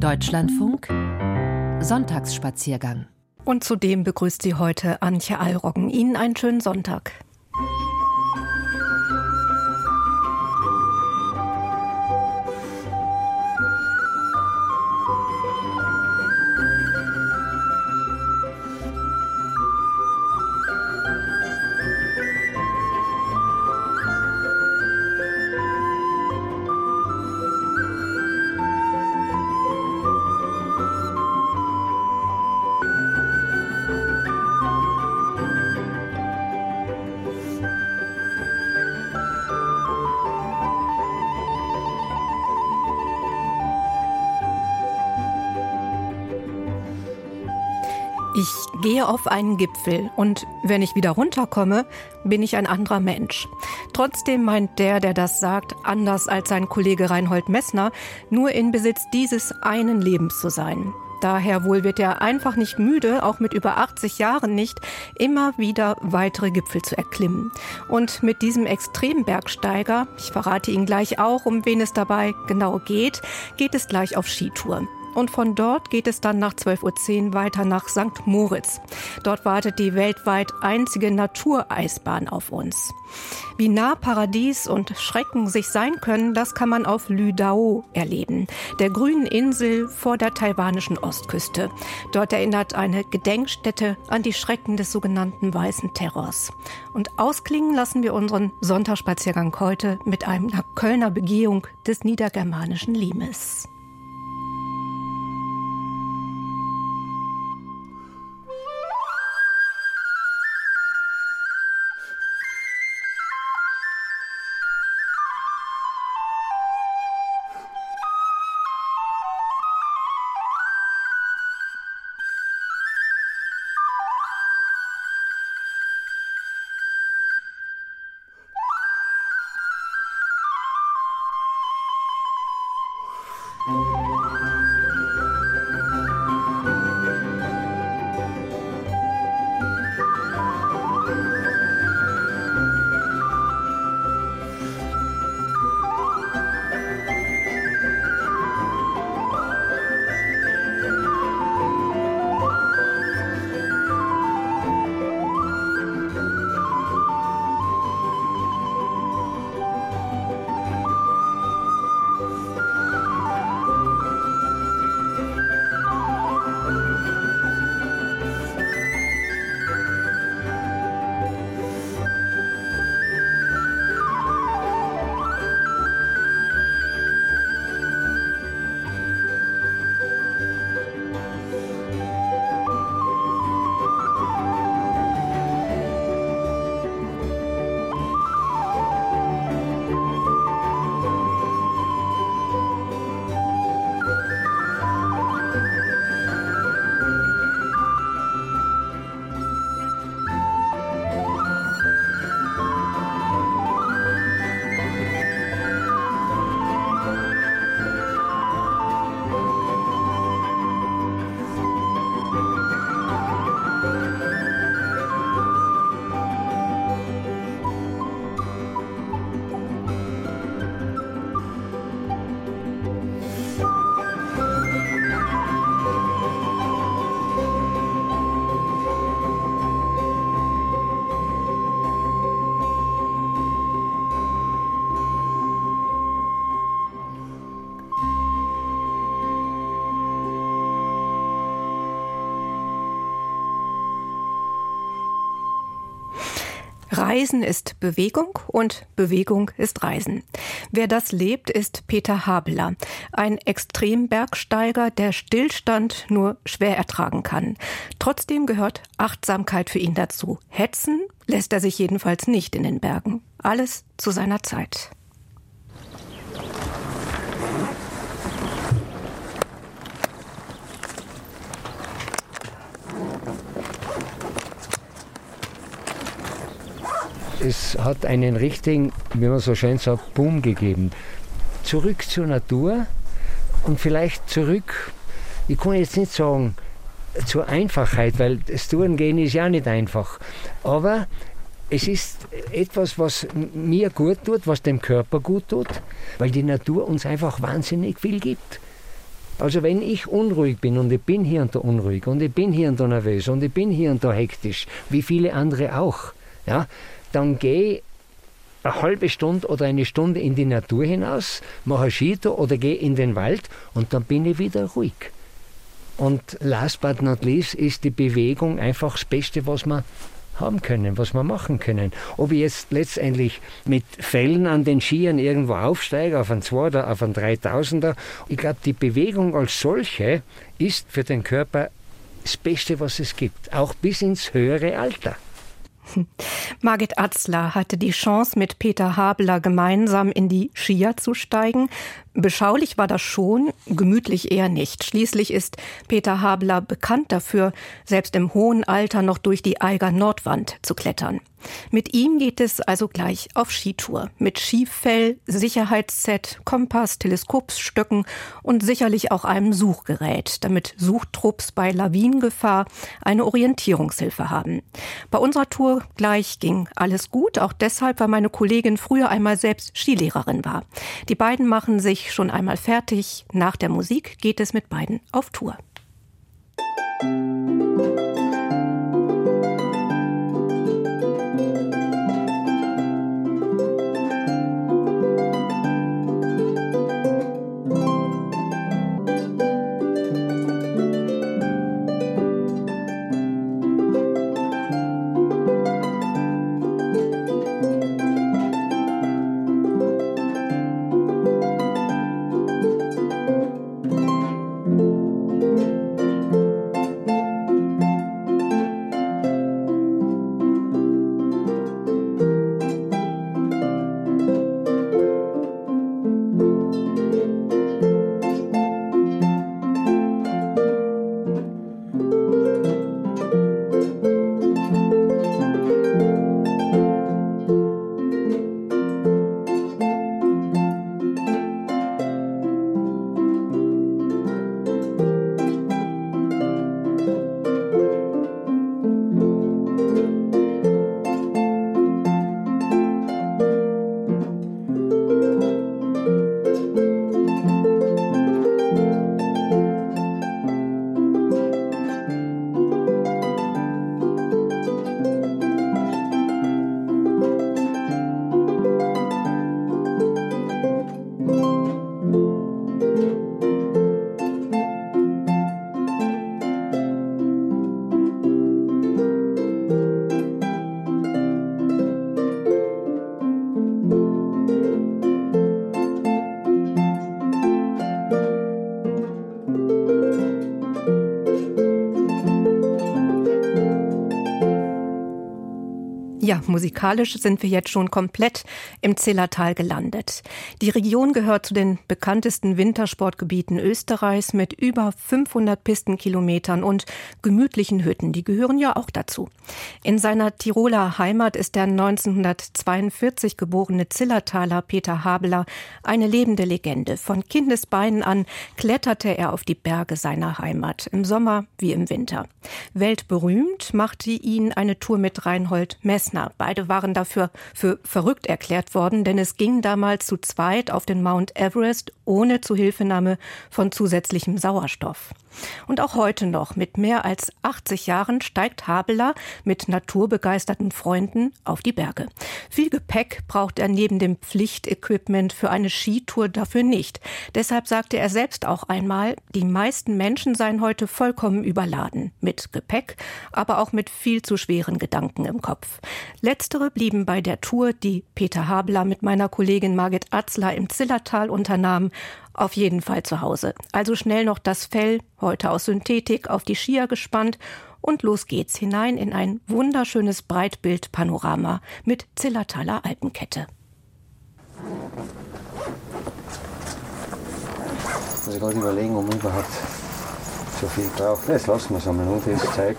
Deutschlandfunk Sonntagsspaziergang. Und zudem begrüßt sie heute Antje Allroggen. Ihnen einen schönen Sonntag. Gehe auf einen Gipfel und wenn ich wieder runterkomme, bin ich ein anderer Mensch. Trotzdem meint der, der das sagt, anders als sein Kollege Reinhold Messner, nur in Besitz dieses einen Lebens zu sein. Daher wohl wird er einfach nicht müde, auch mit über 80 Jahren nicht, immer wieder weitere Gipfel zu erklimmen. Und mit diesem Extrembergsteiger, ich verrate Ihnen gleich auch, um wen es dabei genau geht, geht es gleich auf Skitour und von dort geht es dann nach 12.10 Uhr weiter nach St. Moritz. Dort wartet die weltweit einzige Natureisbahn auf uns. Wie nah Paradies und Schrecken sich sein können, das kann man auf Lüdao erleben, der grünen Insel vor der taiwanischen Ostküste. Dort erinnert eine Gedenkstätte an die Schrecken des sogenannten Weißen Terrors. Und ausklingen lassen wir unseren Sonntagsspaziergang heute mit einer Kölner Begehung des niedergermanischen Limes. Reisen ist Bewegung und Bewegung ist Reisen. Wer das lebt, ist Peter Habeler, ein Extrembergsteiger, der Stillstand nur schwer ertragen kann. Trotzdem gehört Achtsamkeit für ihn dazu. Hetzen lässt er sich jedenfalls nicht in den Bergen. Alles zu seiner Zeit. Es hat einen richtigen, wie man so schön sagt, Boom gegeben. Zurück zur Natur und vielleicht zurück, ich kann jetzt nicht sagen, zur Einfachheit, weil das Tourengehen ist ja nicht einfach. Aber es ist etwas, was mir gut tut, was dem Körper gut tut, weil die Natur uns einfach wahnsinnig viel gibt. Also wenn ich unruhig bin und ich bin hier und da unruhig und ich bin hier und da nervös und ich bin hier und da hektisch, wie viele andere auch, ja, dann gehe eine halbe Stunde oder eine Stunde in die Natur hinaus, mache Skitour oder gehe in den Wald und dann bin ich wieder ruhig. Und last but not least ist die Bewegung einfach das Beste, was man haben können, was wir machen können. Ob ich jetzt letztendlich mit Fällen an den Skiern irgendwo aufsteige, auf einen 2 oder auf einen 3000er, ich glaube, die Bewegung als solche ist für den Körper das Beste, was es gibt, auch bis ins höhere Alter. Margit Atzler hatte die Chance, mit Peter Habler gemeinsam in die Skier zu steigen. Beschaulich war das schon, gemütlich eher nicht. Schließlich ist Peter Habler bekannt dafür, selbst im hohen Alter noch durch die Eiger Nordwand zu klettern. Mit ihm geht es also gleich auf Skitour. Mit Skifell, Sicherheitsset, Kompass, Teleskopsstöcken und sicherlich auch einem Suchgerät, damit Suchtrupps bei Lawinengefahr eine Orientierungshilfe haben. Bei unserer Tour gleich ging alles gut, auch deshalb, weil meine Kollegin früher einmal selbst Skilehrerin war. Die beiden machen sich schon einmal fertig. Nach der Musik geht es mit beiden auf Tour. Ja, musikalisch sind wir jetzt schon komplett im Zillertal gelandet. Die Region gehört zu den bekanntesten Wintersportgebieten Österreichs mit über 500 Pistenkilometern und gemütlichen Hütten. Die gehören ja auch dazu. In seiner Tiroler Heimat ist der 1942 geborene Zillertaler Peter Habeler eine lebende Legende. Von Kindesbeinen an kletterte er auf die Berge seiner Heimat, im Sommer wie im Winter. Weltberühmt machte ihn eine Tour mit Reinhold Messner. Beide waren dafür für verrückt erklärt worden, denn es ging damals zu zweit auf den Mount Everest ohne Zuhilfenahme von zusätzlichem Sauerstoff. Und auch heute noch, mit mehr als 80 Jahren, steigt Habeler mit naturbegeisterten Freunden auf die Berge. Viel Gepäck braucht er neben dem Pflichtequipment für eine Skitour dafür nicht. Deshalb sagte er selbst auch einmal, die meisten Menschen seien heute vollkommen überladen. Mit Gepäck, aber auch mit viel zu schweren Gedanken im Kopf. Letztere blieben bei der Tour, die Peter Habeler mit meiner Kollegin Margit Atzler im Zillertal unternahm, auf jeden Fall zu Hause. Also schnell noch das Fell, heute aus Synthetik, auf die Skier gespannt und los geht's hinein in ein wunderschönes Breitbildpanorama mit Zillertaler Alpenkette. Muss ich gerade überlegen, ob man überhaupt so viel braucht. Jetzt lassen wir es einmal nur, das Zeug.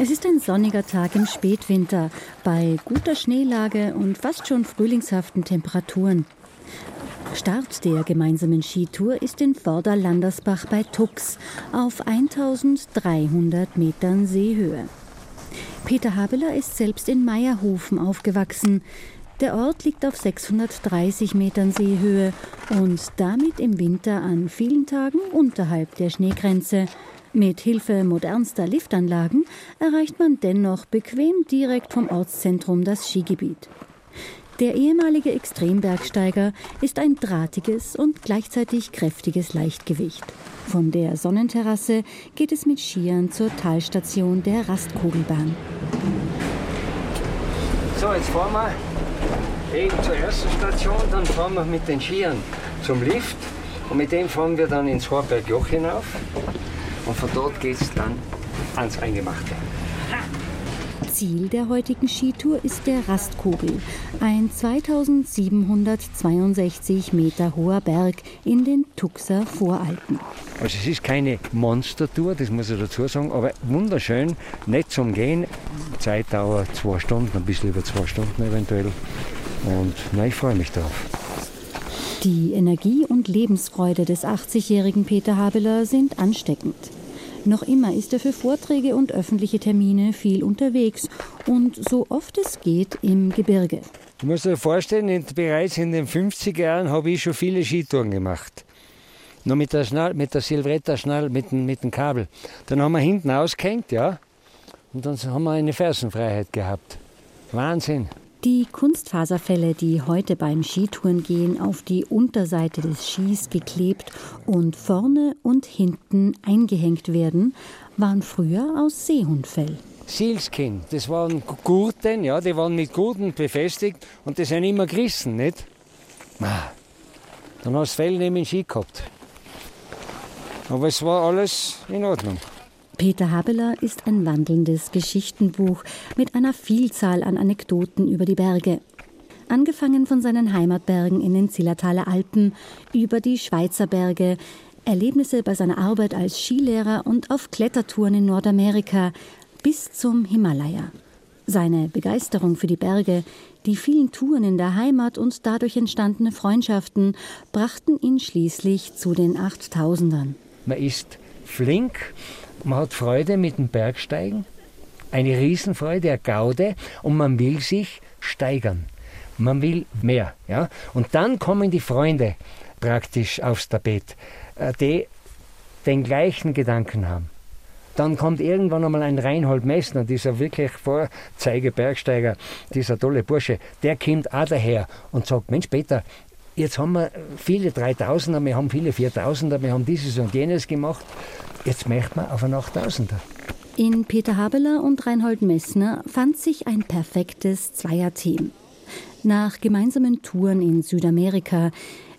Es ist ein sonniger Tag im Spätwinter bei guter Schneelage und fast schon frühlingshaften Temperaturen. Start der gemeinsamen Skitour ist in Vorderlandersbach bei Tux auf 1300 Metern Seehöhe. Peter Habeler ist selbst in Meierhofen aufgewachsen. Der Ort liegt auf 630 Metern Seehöhe und damit im Winter an vielen Tagen unterhalb der Schneegrenze. Mit Hilfe modernster Liftanlagen erreicht man dennoch bequem direkt vom Ortszentrum das Skigebiet. Der ehemalige Extrembergsteiger ist ein drahtiges und gleichzeitig kräftiges Leichtgewicht. Von der Sonnenterrasse geht es mit Skiern zur Talstation der Rastkugelbahn. So, jetzt fahren wir eben zur ersten Station, dann fahren wir mit den Skiern zum Lift und mit dem fahren wir dann ins Horbergjoch hinauf und von dort geht es dann ans Eingemachte. Ziel der heutigen Skitour ist der Rastkogel, ein 2762 Meter hoher Berg in den Tuxer Voralpen. Also es ist keine Monstertour, das muss ich dazu sagen, aber wunderschön, nett zum Gehen. Zeitdauer zwei Stunden, ein bisschen über zwei Stunden eventuell. Und na, ich freue mich darauf. Die Energie und Lebensfreude des 80-jährigen Peter Habeler sind ansteckend. Noch immer ist er für Vorträge und öffentliche Termine viel unterwegs und so oft es geht im Gebirge. Du musst dir vorstellen, in, bereits in den 50er Jahren habe ich schon viele Skitouren gemacht. Nur mit der, Schnall, mit der Silvretta-Schnall, mit, dem, mit dem Kabel. Dann haben wir hinten ausgehängt, ja, und dann haben wir eine Fersenfreiheit gehabt. Wahnsinn. Die Kunstfaserfälle, die heute beim Skitourengehen auf die Unterseite des Skis geklebt und vorne und hinten eingehängt werden, waren früher aus Seehundfell. Sealskin, das waren Gurten, ja, die waren mit Gurten befestigt und die sind immer gerissen, nicht? Dann hast du Fell neben den Ski gehabt. Aber es war alles in Ordnung. Peter Habeler ist ein wandelndes Geschichtenbuch mit einer Vielzahl an Anekdoten über die Berge. Angefangen von seinen Heimatbergen in den Zillertaler Alpen, über die Schweizer Berge, Erlebnisse bei seiner Arbeit als Skilehrer und auf Klettertouren in Nordamerika bis zum Himalaya. Seine Begeisterung für die Berge, die vielen Touren in der Heimat und dadurch entstandene Freundschaften brachten ihn schließlich zu den 8000ern. Man ist flink, man hat Freude mit dem Bergsteigen, eine Riesenfreude, eine Gaude und man will sich steigern. Man will mehr. Ja? Und dann kommen die Freunde praktisch aufs Tapet, äh, die den gleichen Gedanken haben. Dann kommt irgendwann einmal ein Reinhold Messner, dieser wirklich Vorzeigebergsteiger, dieser tolle Bursche, der kommt auch daher und sagt, Mensch Peter, jetzt haben wir viele 3000er, wir haben viele 4000er, wir haben dieses und jenes gemacht. Jetzt möchten wir auf einen 8000er. In Peter Habeler und Reinhold Messner fand sich ein perfektes Zweierteam. Nach gemeinsamen Touren in Südamerika,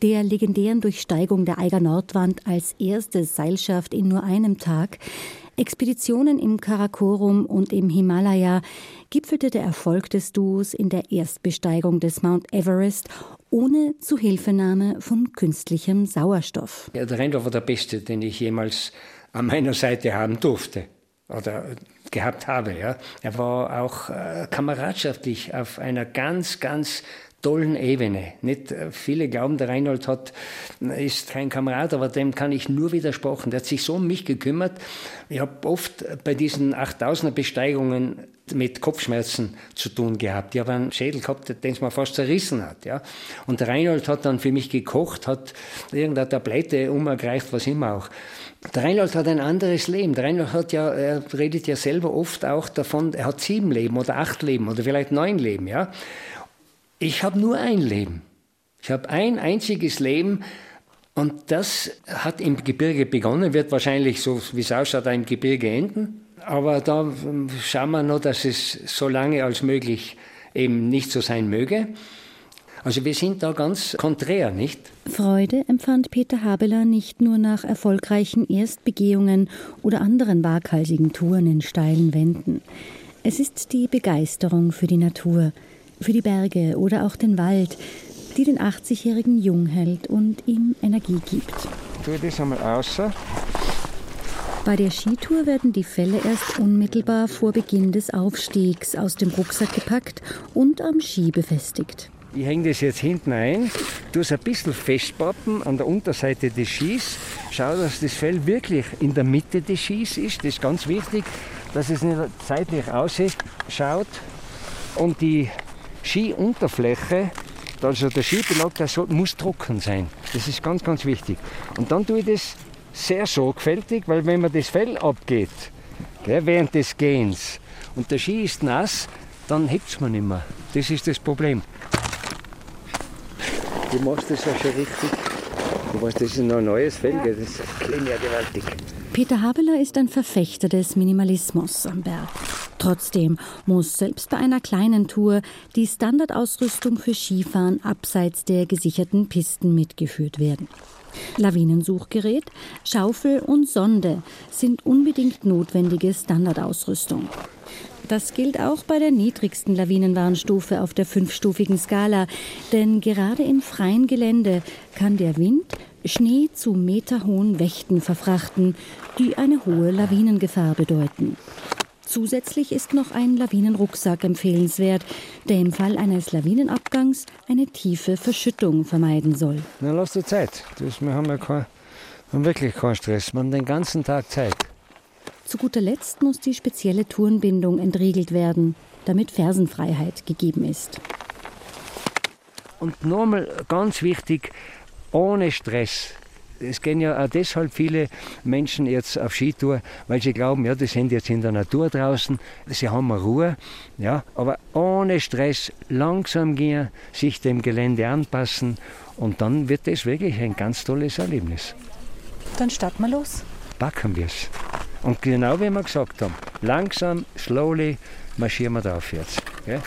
der legendären Durchsteigung der Eiger Nordwand als erste Seilschaft in nur einem Tag, Expeditionen im Karakorum und im Himalaya gipfelte der Erfolg des Duos in der Erstbesteigung des Mount Everest ohne Zuhilfenahme von künstlichem Sauerstoff. Ja, der Reinhold war der Beste, den ich jemals an meiner Seite haben durfte oder gehabt habe. Ja. Er war auch äh, kameradschaftlich auf einer ganz, ganz tollen Ebene. Nicht viele glauben, der Reinhold hat, ist kein Kamerad, aber dem kann ich nur widersprechen. Der hat sich so um mich gekümmert. Ich habe oft bei diesen 8000er Besteigungen mit Kopfschmerzen zu tun gehabt. Ich habe einen Schädel gehabt, den es mir fast zerrissen hat. Ja. Und Reinhold hat dann für mich gekocht, hat irgendeine Tablette umgereicht, was immer auch. Der Reinhold hat ein anderes Leben. Der Reinhold hat ja, er redet ja selber oft auch davon, er hat sieben Leben oder acht Leben oder vielleicht neun Leben, ja. Ich habe nur ein Leben. Ich habe ein einziges Leben und das hat im Gebirge begonnen, wird wahrscheinlich so, wie es ausschaut, im Gebirge enden. Aber da ähm, schauen wir noch, dass es so lange als möglich eben nicht so sein möge. Also wir sind da ganz konträr, nicht? Freude empfand Peter Habeler nicht nur nach erfolgreichen Erstbegehungen oder anderen waghalsigen Touren in steilen Wänden. Es ist die Begeisterung für die Natur, für die Berge oder auch den Wald, die den 80-jährigen jung hält und ihm Energie gibt. Tu das einmal außer. Bei der Skitour werden die Fälle erst unmittelbar vor Beginn des Aufstiegs aus dem Rucksack gepackt und am Ski befestigt. Ich hänge das jetzt hinten ein, tue es ein bisschen festpappen an der Unterseite des Skis. Schau, dass das Fell wirklich in der Mitte des Skis ist. Das ist ganz wichtig, dass es nicht seitlich ausschaut. Und die Skiunterfläche, also der Skibelag, der muss trocken sein. Das ist ganz, ganz wichtig. Und dann tue ich das sehr sorgfältig, weil wenn man das Fell abgeht, gell, während des Gehens, und der Ski ist nass, dann hebt es man nicht mehr. Das ist das Problem. Du machst das ja schon richtig. Du weißt, das ist noch ein neues Fell, ja. das klingt ja gewaltig. Peter Habeler ist ein Verfechter des Minimalismus am Berg. Trotzdem muss selbst bei einer kleinen Tour die Standardausrüstung für Skifahren abseits der gesicherten Pisten mitgeführt werden. Lawinensuchgerät, Schaufel und Sonde sind unbedingt notwendige Standardausrüstung. Das gilt auch bei der niedrigsten Lawinenwarnstufe auf der fünfstufigen Skala, denn gerade in freiem Gelände kann der Wind Schnee zu meterhohen Wächten verfrachten, die eine hohe Lawinengefahr bedeuten. Zusätzlich ist noch ein Lawinenrucksack empfehlenswert, der im Fall eines Lawinenabgangs eine tiefe Verschüttung vermeiden soll. Na, lass dir Zeit. Das, wir haben ja kein, haben wirklich keinen Stress. Wir haben den ganzen Tag Zeit. Zu guter Letzt muss die spezielle Turnbindung entriegelt werden, damit Fersenfreiheit gegeben ist. Und nochmal ganz wichtig, ohne Stress es gehen ja auch deshalb viele Menschen jetzt auf Skitour, weil sie glauben, ja, die sind jetzt in der Natur draußen, sie haben Ruhe, ja, aber ohne Stress langsam gehen, sich dem Gelände anpassen und dann wird das wirklich ein ganz tolles Erlebnis. Dann starten wir los. Packen wir es. Und genau wie wir gesagt haben, langsam, slowly marschieren wir da aufwärts. Gell?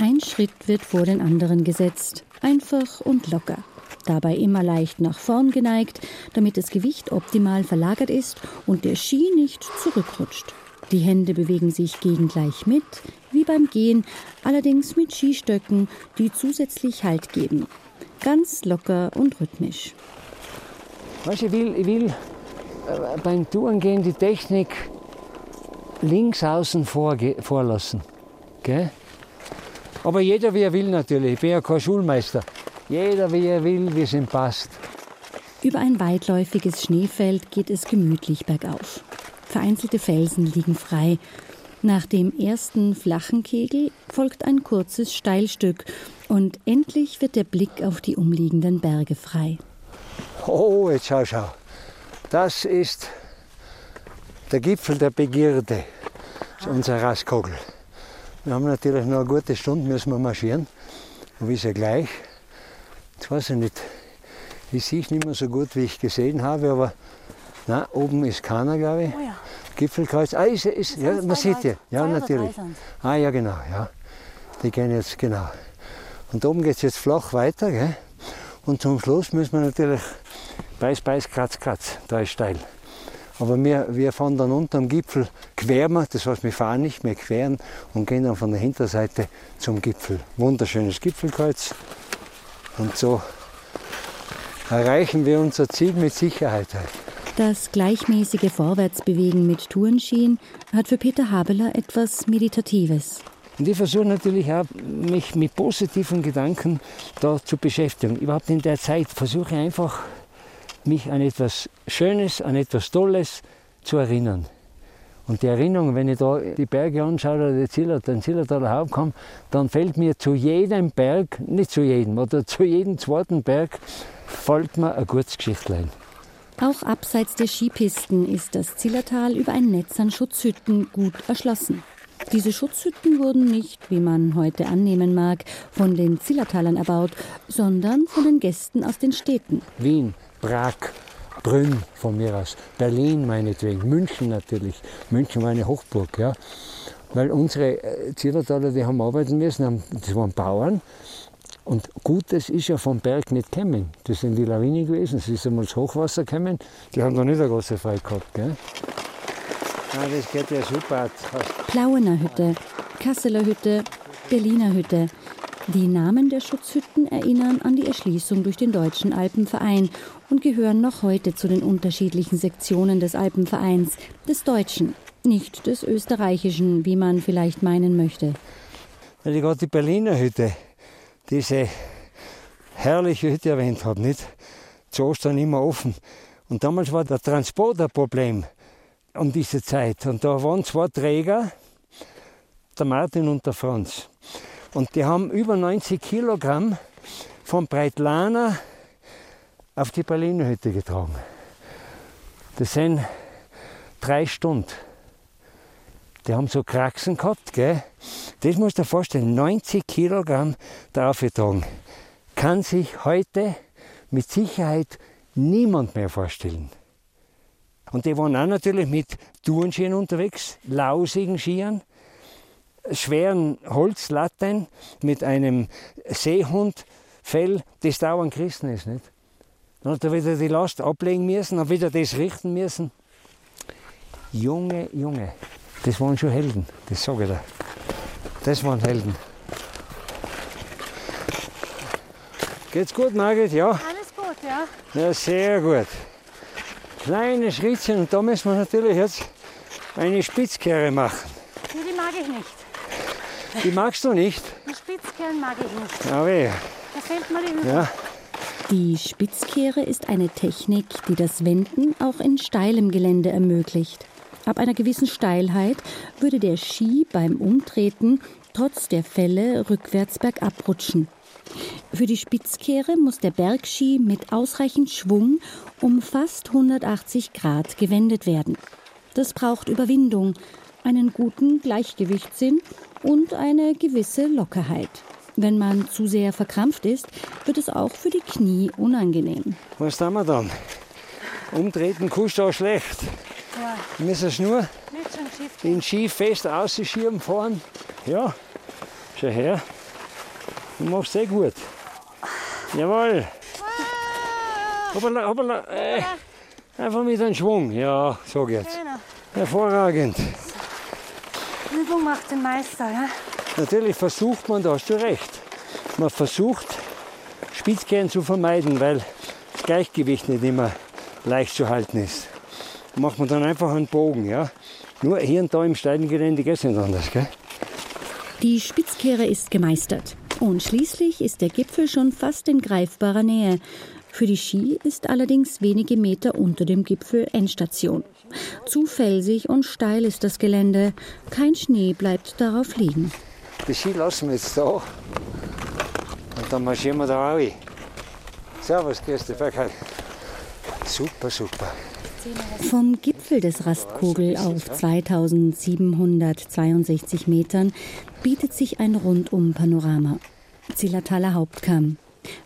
Ein Schritt wird vor den anderen gesetzt, einfach und locker dabei immer leicht nach vorn geneigt, damit das Gewicht optimal verlagert ist und der Ski nicht zurückrutscht. Die Hände bewegen sich gegengleich mit, wie beim Gehen, allerdings mit Skistöcken, die zusätzlich Halt geben. Ganz locker und rhythmisch. Weißt, ich will, ich will äh, beim Tourengehen die Technik links außen vor, vorlassen. Gell? Aber jeder wie er will natürlich. Ich bin ja kein Schulmeister. Jeder wie er will, wie es ihm passt. Über ein weitläufiges Schneefeld geht es gemütlich bergauf. Vereinzelte Felsen liegen frei. Nach dem ersten flachen Kegel folgt ein kurzes Steilstück und endlich wird der Blick auf die umliegenden Berge frei. Oh, jetzt schau, schau. Das ist der Gipfel der Begierde, unser Rastkogel. Wir haben natürlich noch eine gute Stunde müssen wir marschieren. Und wie ist ja gleich. Jetzt weiß ich nicht, ich sehe nicht mehr so gut, wie ich gesehen habe, aber na, oben ist keiner, glaube ich. Oh ja. Gipfelkreuz. Ah, ist, ist, ja, man sieht ja. Ja, natürlich. Ah, ja, genau. Ja. Die gehen jetzt, genau. Und oben geht es jetzt flach weiter. Gell? Und zum Schluss müssen wir natürlich Beiß, Beiß, Kratz, Kratz. Da ist steil. Aber wir, wir fahren dann unter am Gipfel quer, das heißt, wir fahren nicht mehr queren und gehen dann von der Hinterseite zum Gipfel. Wunderschönes Gipfelkreuz. Und so erreichen wir unser Ziel mit Sicherheit. Das gleichmäßige Vorwärtsbewegen mit Tourenskien hat für Peter Habeler etwas Meditatives. Und ich versuche natürlich auch, mich mit positiven Gedanken da zu beschäftigen. Überhaupt in der Zeit versuche ich einfach, mich an etwas Schönes, an etwas Tolles zu erinnern. Und die Erinnerung, wenn ich da die Berge anschaue oder den Zillertal, den Zillertaler Hauptkamm, dann fällt mir zu jedem Berg, nicht zu jedem, oder zu jedem zweiten Berg, fällt mir ein Kurzgeschichte ein. Auch abseits der Skipisten ist das Zillertal über ein Netz an Schutzhütten gut erschlossen. Diese Schutzhütten wurden nicht, wie man heute annehmen mag, von den Zillertalern erbaut, sondern von den Gästen aus den Städten. Wien, Prag, Brünn von mir aus, Berlin meinetwegen, München natürlich. München war eine Hochburg, ja. Weil unsere äh, Zillertaler, die haben arbeiten müssen, das waren Bauern. Und Gutes ist ja vom Berg nicht gekommen. Das sind die Lawinen gewesen, es ist einmal das Hochwasser gekommen. Die haben da nicht eine große Frei gehabt. Gell? Ah, das geht ja super. Plauener Hütte, Kasseler Hütte, Berliner Hütte. Die Namen der Schutzhütten erinnern an die Erschließung durch den Deutschen Alpenverein und gehören noch heute zu den unterschiedlichen Sektionen des Alpenvereins, des Deutschen, nicht des Österreichischen, wie man vielleicht meinen möchte. Weil ich gerade die Berliner Hütte, diese herrliche Hütte erwähnt habe, nicht? Zu Ostern immer offen. Und damals war der Transport ein Problem um diese Zeit. Und da waren zwei Träger, der Martin und der Franz. Und die haben über 90 Kilogramm von Breitlana auf die Berlinerhütte getragen. Das sind drei Stunden. Die haben so Kraxen gehabt, gell? Das musst du dir vorstellen, 90 Kilogramm drauf getragen. Kann sich heute mit Sicherheit niemand mehr vorstellen. Und die waren auch natürlich mit Tourenskiern unterwegs, lausigen Skiern, schweren Holzlatten mit einem Seehundfell, das dauernd gerissen ist. Nicht? Dann hat er wieder die Last ablegen müssen, hat wieder das richten müssen. Junge, Junge, das waren schon Helden, das sage ich dir. Das waren Helden. Geht's gut, Margit? Ja? Alles gut, ja. Ja, sehr gut. Kleine Schrittchen und da müssen wir natürlich jetzt eine Spitzkehre machen. Nee, die mag ich nicht. Die magst du nicht? Die Spitzkehren mag ich nicht. Ja, weh. Da fehlt mir die Übung. Ja. Die Spitzkehre ist eine Technik, die das Wenden auch in steilem Gelände ermöglicht. Ab einer gewissen Steilheit würde der Ski beim Umtreten trotz der Fälle rückwärts bergab rutschen. Für die Spitzkehre muss der Bergski mit ausreichend Schwung um fast 180 Grad gewendet werden. Das braucht Überwindung, einen guten Gleichgewichtssinn und eine gewisse Lockerheit. Wenn man zu sehr verkrampft ist, wird es auch für die Knie unangenehm. Was tun wir dann? Umtreten kannst du auch schlecht. Ja, Wir müssen nur nicht schon schief. den Ski fest ausschieben fahren. Ja, schau her. Du machst eh gut. Jawohl. Hoppala, hoppala. Äh, einfach mit einem Schwung. Ja, so geht's. Genau. Hervorragend. Übung macht den Meister, ja. Natürlich versucht man, da hast du recht, man versucht, Spitzkehren zu vermeiden, weil das Gleichgewicht nicht immer leicht zu halten ist. Da macht man dann einfach einen Bogen, ja. Nur hier und da im steilen Gelände geht es nicht anders, gell? Die Spitzkehre ist gemeistert. Und schließlich ist der Gipfel schon fast in greifbarer Nähe. Für die Ski ist allerdings wenige Meter unter dem Gipfel Endstation. Zu felsig und steil ist das Gelände. Kein Schnee bleibt darauf liegen. Die Ski lassen wir jetzt da. Und dann marschieren wir da rein. Servus, grüß dich, Bergheim. Super, super. Vom Gipfel des Rastkogel auf 2762 Metern bietet sich ein Rundum-Panorama. Zillertaler Hauptkamm,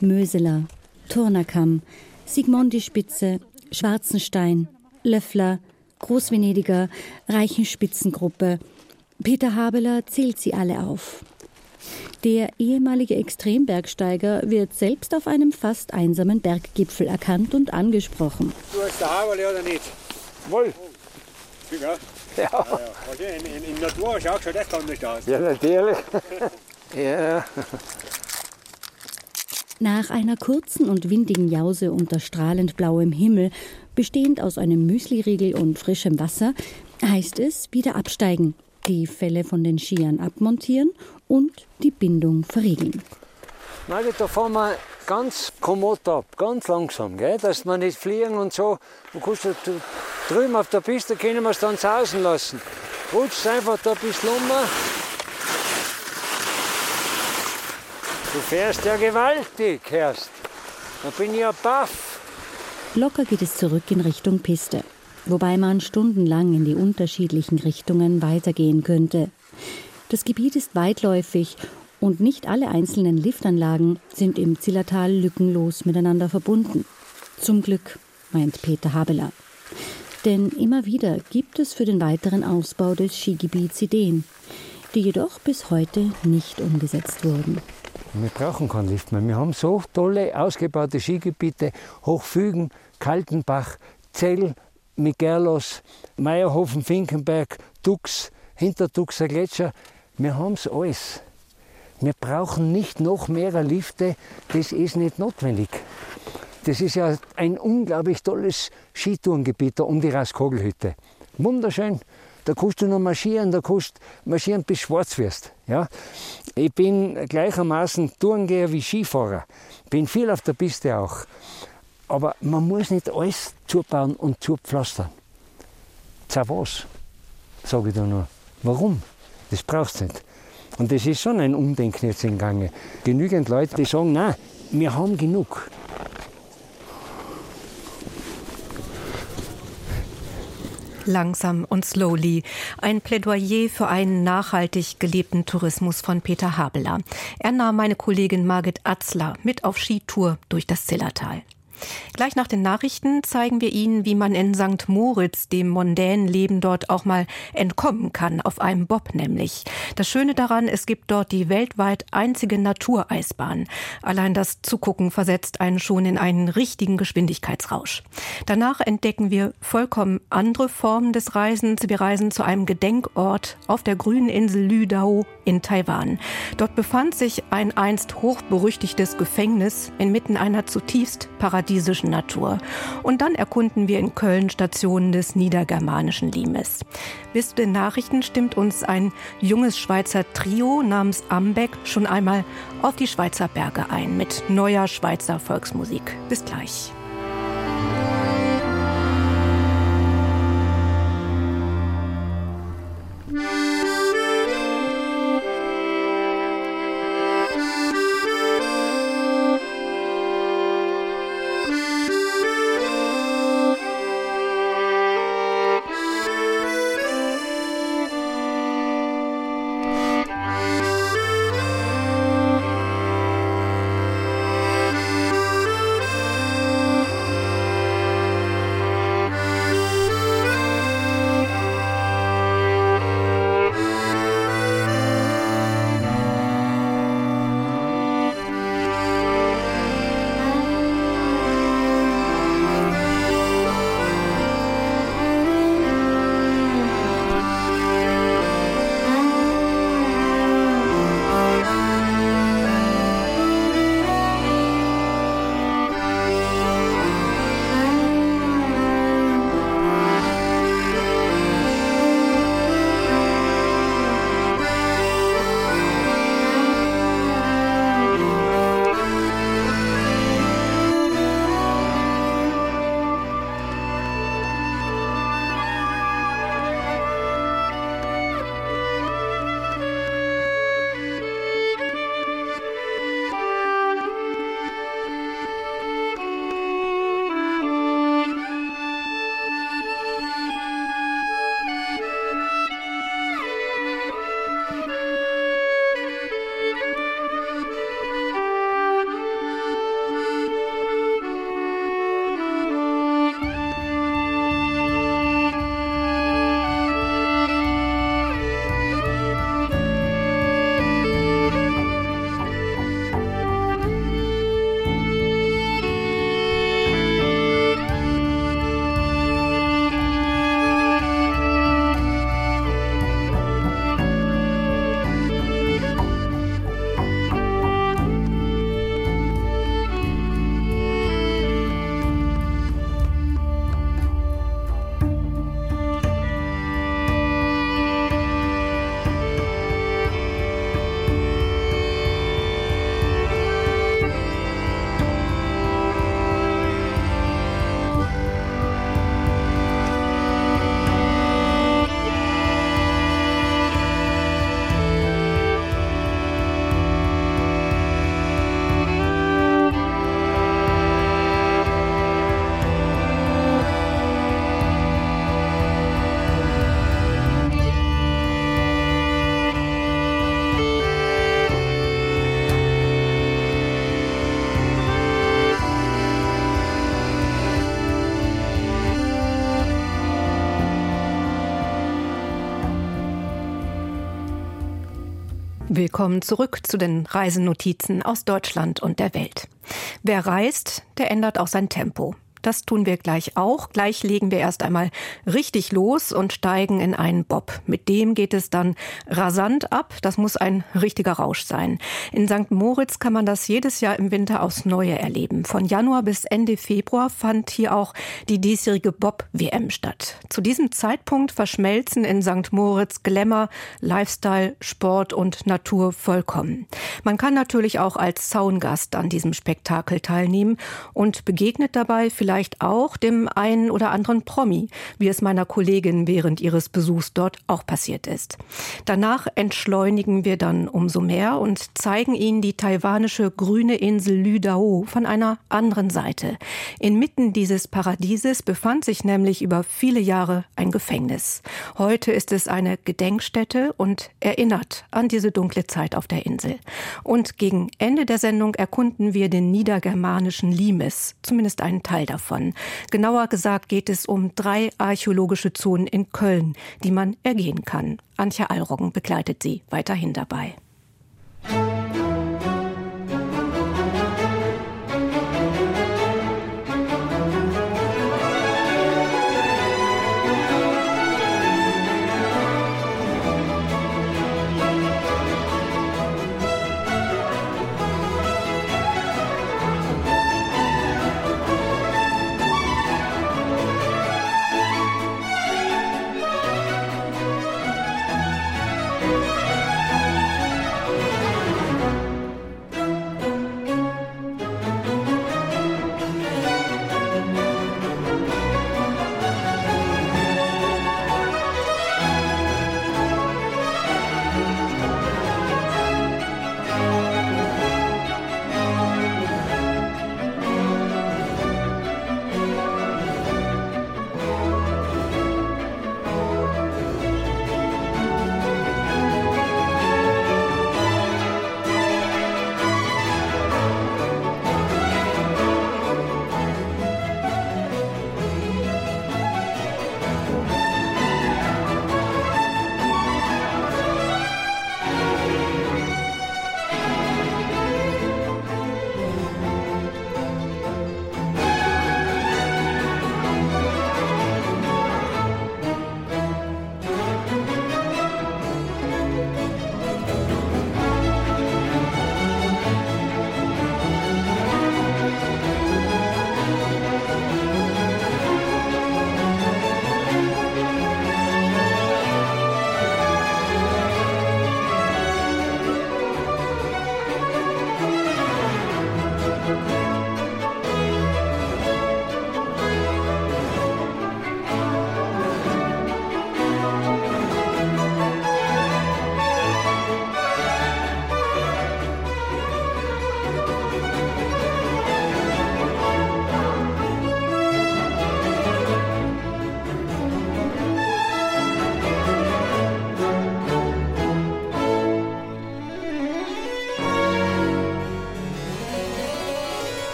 Möseler, Turnerkamm, Sigmondi-Spitze, Schwarzenstein, Löffler, Großvenediger, Reichenspitzengruppe. Peter Habeler zählt sie alle auf. Der ehemalige Extrembergsteiger wird selbst auf einem fast einsamen Berggipfel erkannt und angesprochen. Du hast der Haberle oder nicht? Wohl. Ja. Ja, Also in, in, in Natur schaut schon echt anders aus. ja natürlich. ja. Nach einer kurzen und windigen Jause unter strahlend blauem Himmel, bestehend aus einem Müsliriegel und frischem Wasser, heißt es wieder absteigen, die Felle von den Skiern abmontieren und die Bindung verriegeln. Margit, da fahren wir ganz kommod ab, ganz langsam, gell? dass wir nicht fliegen und so. Du kannst da drüben auf der Piste können wir es dann sausen lassen. Rutschst einfach da ein bisschen um. Du fährst ja gewaltig, Herst. Da bin ich ja baff. Locker geht es zurück in Richtung Piste, wobei man stundenlang in die unterschiedlichen Richtungen weitergehen könnte. Das Gebiet ist weitläufig und nicht alle einzelnen Liftanlagen sind im Zillertal lückenlos miteinander verbunden. Zum Glück, meint Peter Habeler. Denn immer wieder gibt es für den weiteren Ausbau des Skigebiets Ideen, die jedoch bis heute nicht umgesetzt wurden. Wir brauchen keinen Lift mehr. Wir haben so tolle, ausgebaute Skigebiete. Hochfügen, Kaltenbach, Zell, Migerlos, Meierhofen, Finkenberg, Dux, Hinterduxer Gletscher. Wir haben es alles. Wir brauchen nicht noch mehr Lifte. Das ist nicht notwendig. Das ist ja ein unglaublich tolles Skitourengebiet da um die Raskogelhütte. Wunderschön. Da kannst du noch marschieren, da kannst du marschieren bis schwarz wirst. Ja? Ich bin gleichermaßen Tourengeher wie Skifahrer. Bin viel auf der Piste auch. Aber man muss nicht alles zubauen und zupflastern. Za was? Sage ich da nur. Warum? Das brauchst du nicht. Und das ist schon ein Umdenken jetzt im Gange. Genügend Leute, die sagen, nein, wir haben genug. Langsam und slowly. Ein Plädoyer für einen nachhaltig gelebten Tourismus von Peter Habeler. Er nahm meine Kollegin Margit Atzler mit auf Skitour durch das Zillertal. Gleich nach den Nachrichten zeigen wir Ihnen, wie man in St. Moritz dem mondänen Leben dort auch mal entkommen kann, auf einem Bob nämlich. Das Schöne daran, es gibt dort die weltweit einzige Natureisbahn. Allein das Zugucken versetzt einen schon in einen richtigen Geschwindigkeitsrausch. Danach entdecken wir vollkommen andere Formen des Reisens. Wir reisen zu einem Gedenkort auf der grünen Insel Lüdao in Taiwan. Dort befand sich ein einst hochberüchtigtes Gefängnis inmitten einer zutiefst paradiesischen Natur. Und dann erkunden wir in Köln Stationen des niedergermanischen Limes. Bis zu den Nachrichten stimmt uns ein junges Schweizer Trio namens Ambeck schon einmal auf die Schweizer Berge ein mit neuer Schweizer Volksmusik. Bis gleich. Willkommen zurück zu den Reisenotizen aus Deutschland und der Welt. Wer reist, der ändert auch sein Tempo. Das tun wir gleich auch. Gleich legen wir erst einmal richtig los und steigen in einen Bob. Mit dem geht es dann rasant ab. Das muss ein richtiger Rausch sein. In St. Moritz kann man das jedes Jahr im Winter aufs Neue erleben. Von Januar bis Ende Februar fand hier auch die diesjährige Bob-WM statt. Zu diesem Zeitpunkt verschmelzen in St. Moritz Glamour, Lifestyle, Sport und Natur vollkommen. Man kann natürlich auch als Zaungast an diesem Spektakel teilnehmen und begegnet dabei vielleicht vielleicht auch dem einen oder anderen Promi, wie es meiner Kollegin während ihres Besuchs dort auch passiert ist. Danach entschleunigen wir dann umso mehr und zeigen ihnen die taiwanische grüne Insel Lüdao von einer anderen Seite. Inmitten dieses Paradieses befand sich nämlich über viele Jahre ein Gefängnis. Heute ist es eine Gedenkstätte und erinnert an diese dunkle Zeit auf der Insel. Und gegen Ende der Sendung erkunden wir den niedergermanischen Limes, zumindest einen Teil davon. Genauer gesagt geht es um drei archäologische Zonen in Köln, die man ergehen kann. Antje Allroggen begleitet sie weiterhin dabei.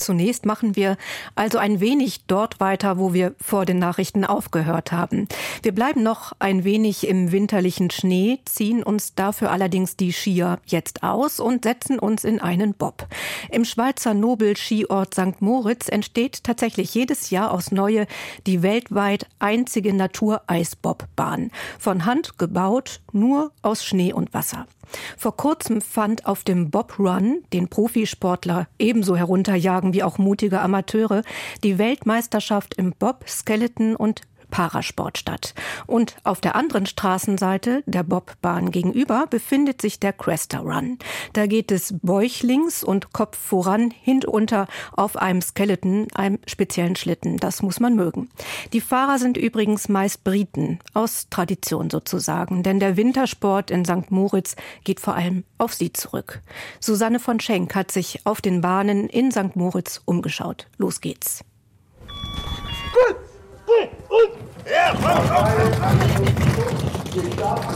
Zunächst machen wir also ein wenig dort weiter, wo wir vor den Nachrichten aufgehört haben. Wir bleiben noch ein wenig im winterlichen Schnee, ziehen uns dafür allerdings die Skier jetzt aus und setzen uns in einen Bob. Im Schweizer Nobel-Skiort St. Moritz entsteht tatsächlich jedes Jahr aus Neue die weltweit einzige Natur-Eisbobbahn. Von Hand gebaut, nur aus Schnee und Wasser. Vor kurzem fand auf dem Bob Run, den Profisportler ebenso herunterjagen wie auch mutige Amateure, die Weltmeisterschaft im Bob, Skeleton und Parasport statt. Und auf der anderen Straßenseite der Bobbahn gegenüber befindet sich der Cresta Run. Da geht es bäuchlings und Kopf voran hinunter auf einem Skeleton, einem speziellen Schlitten. Das muss man mögen. Die Fahrer sind übrigens meist Briten, aus Tradition sozusagen, denn der Wintersport in St. Moritz geht vor allem auf sie zurück. Susanne von Schenk hat sich auf den Bahnen in St. Moritz umgeschaut. Los geht's.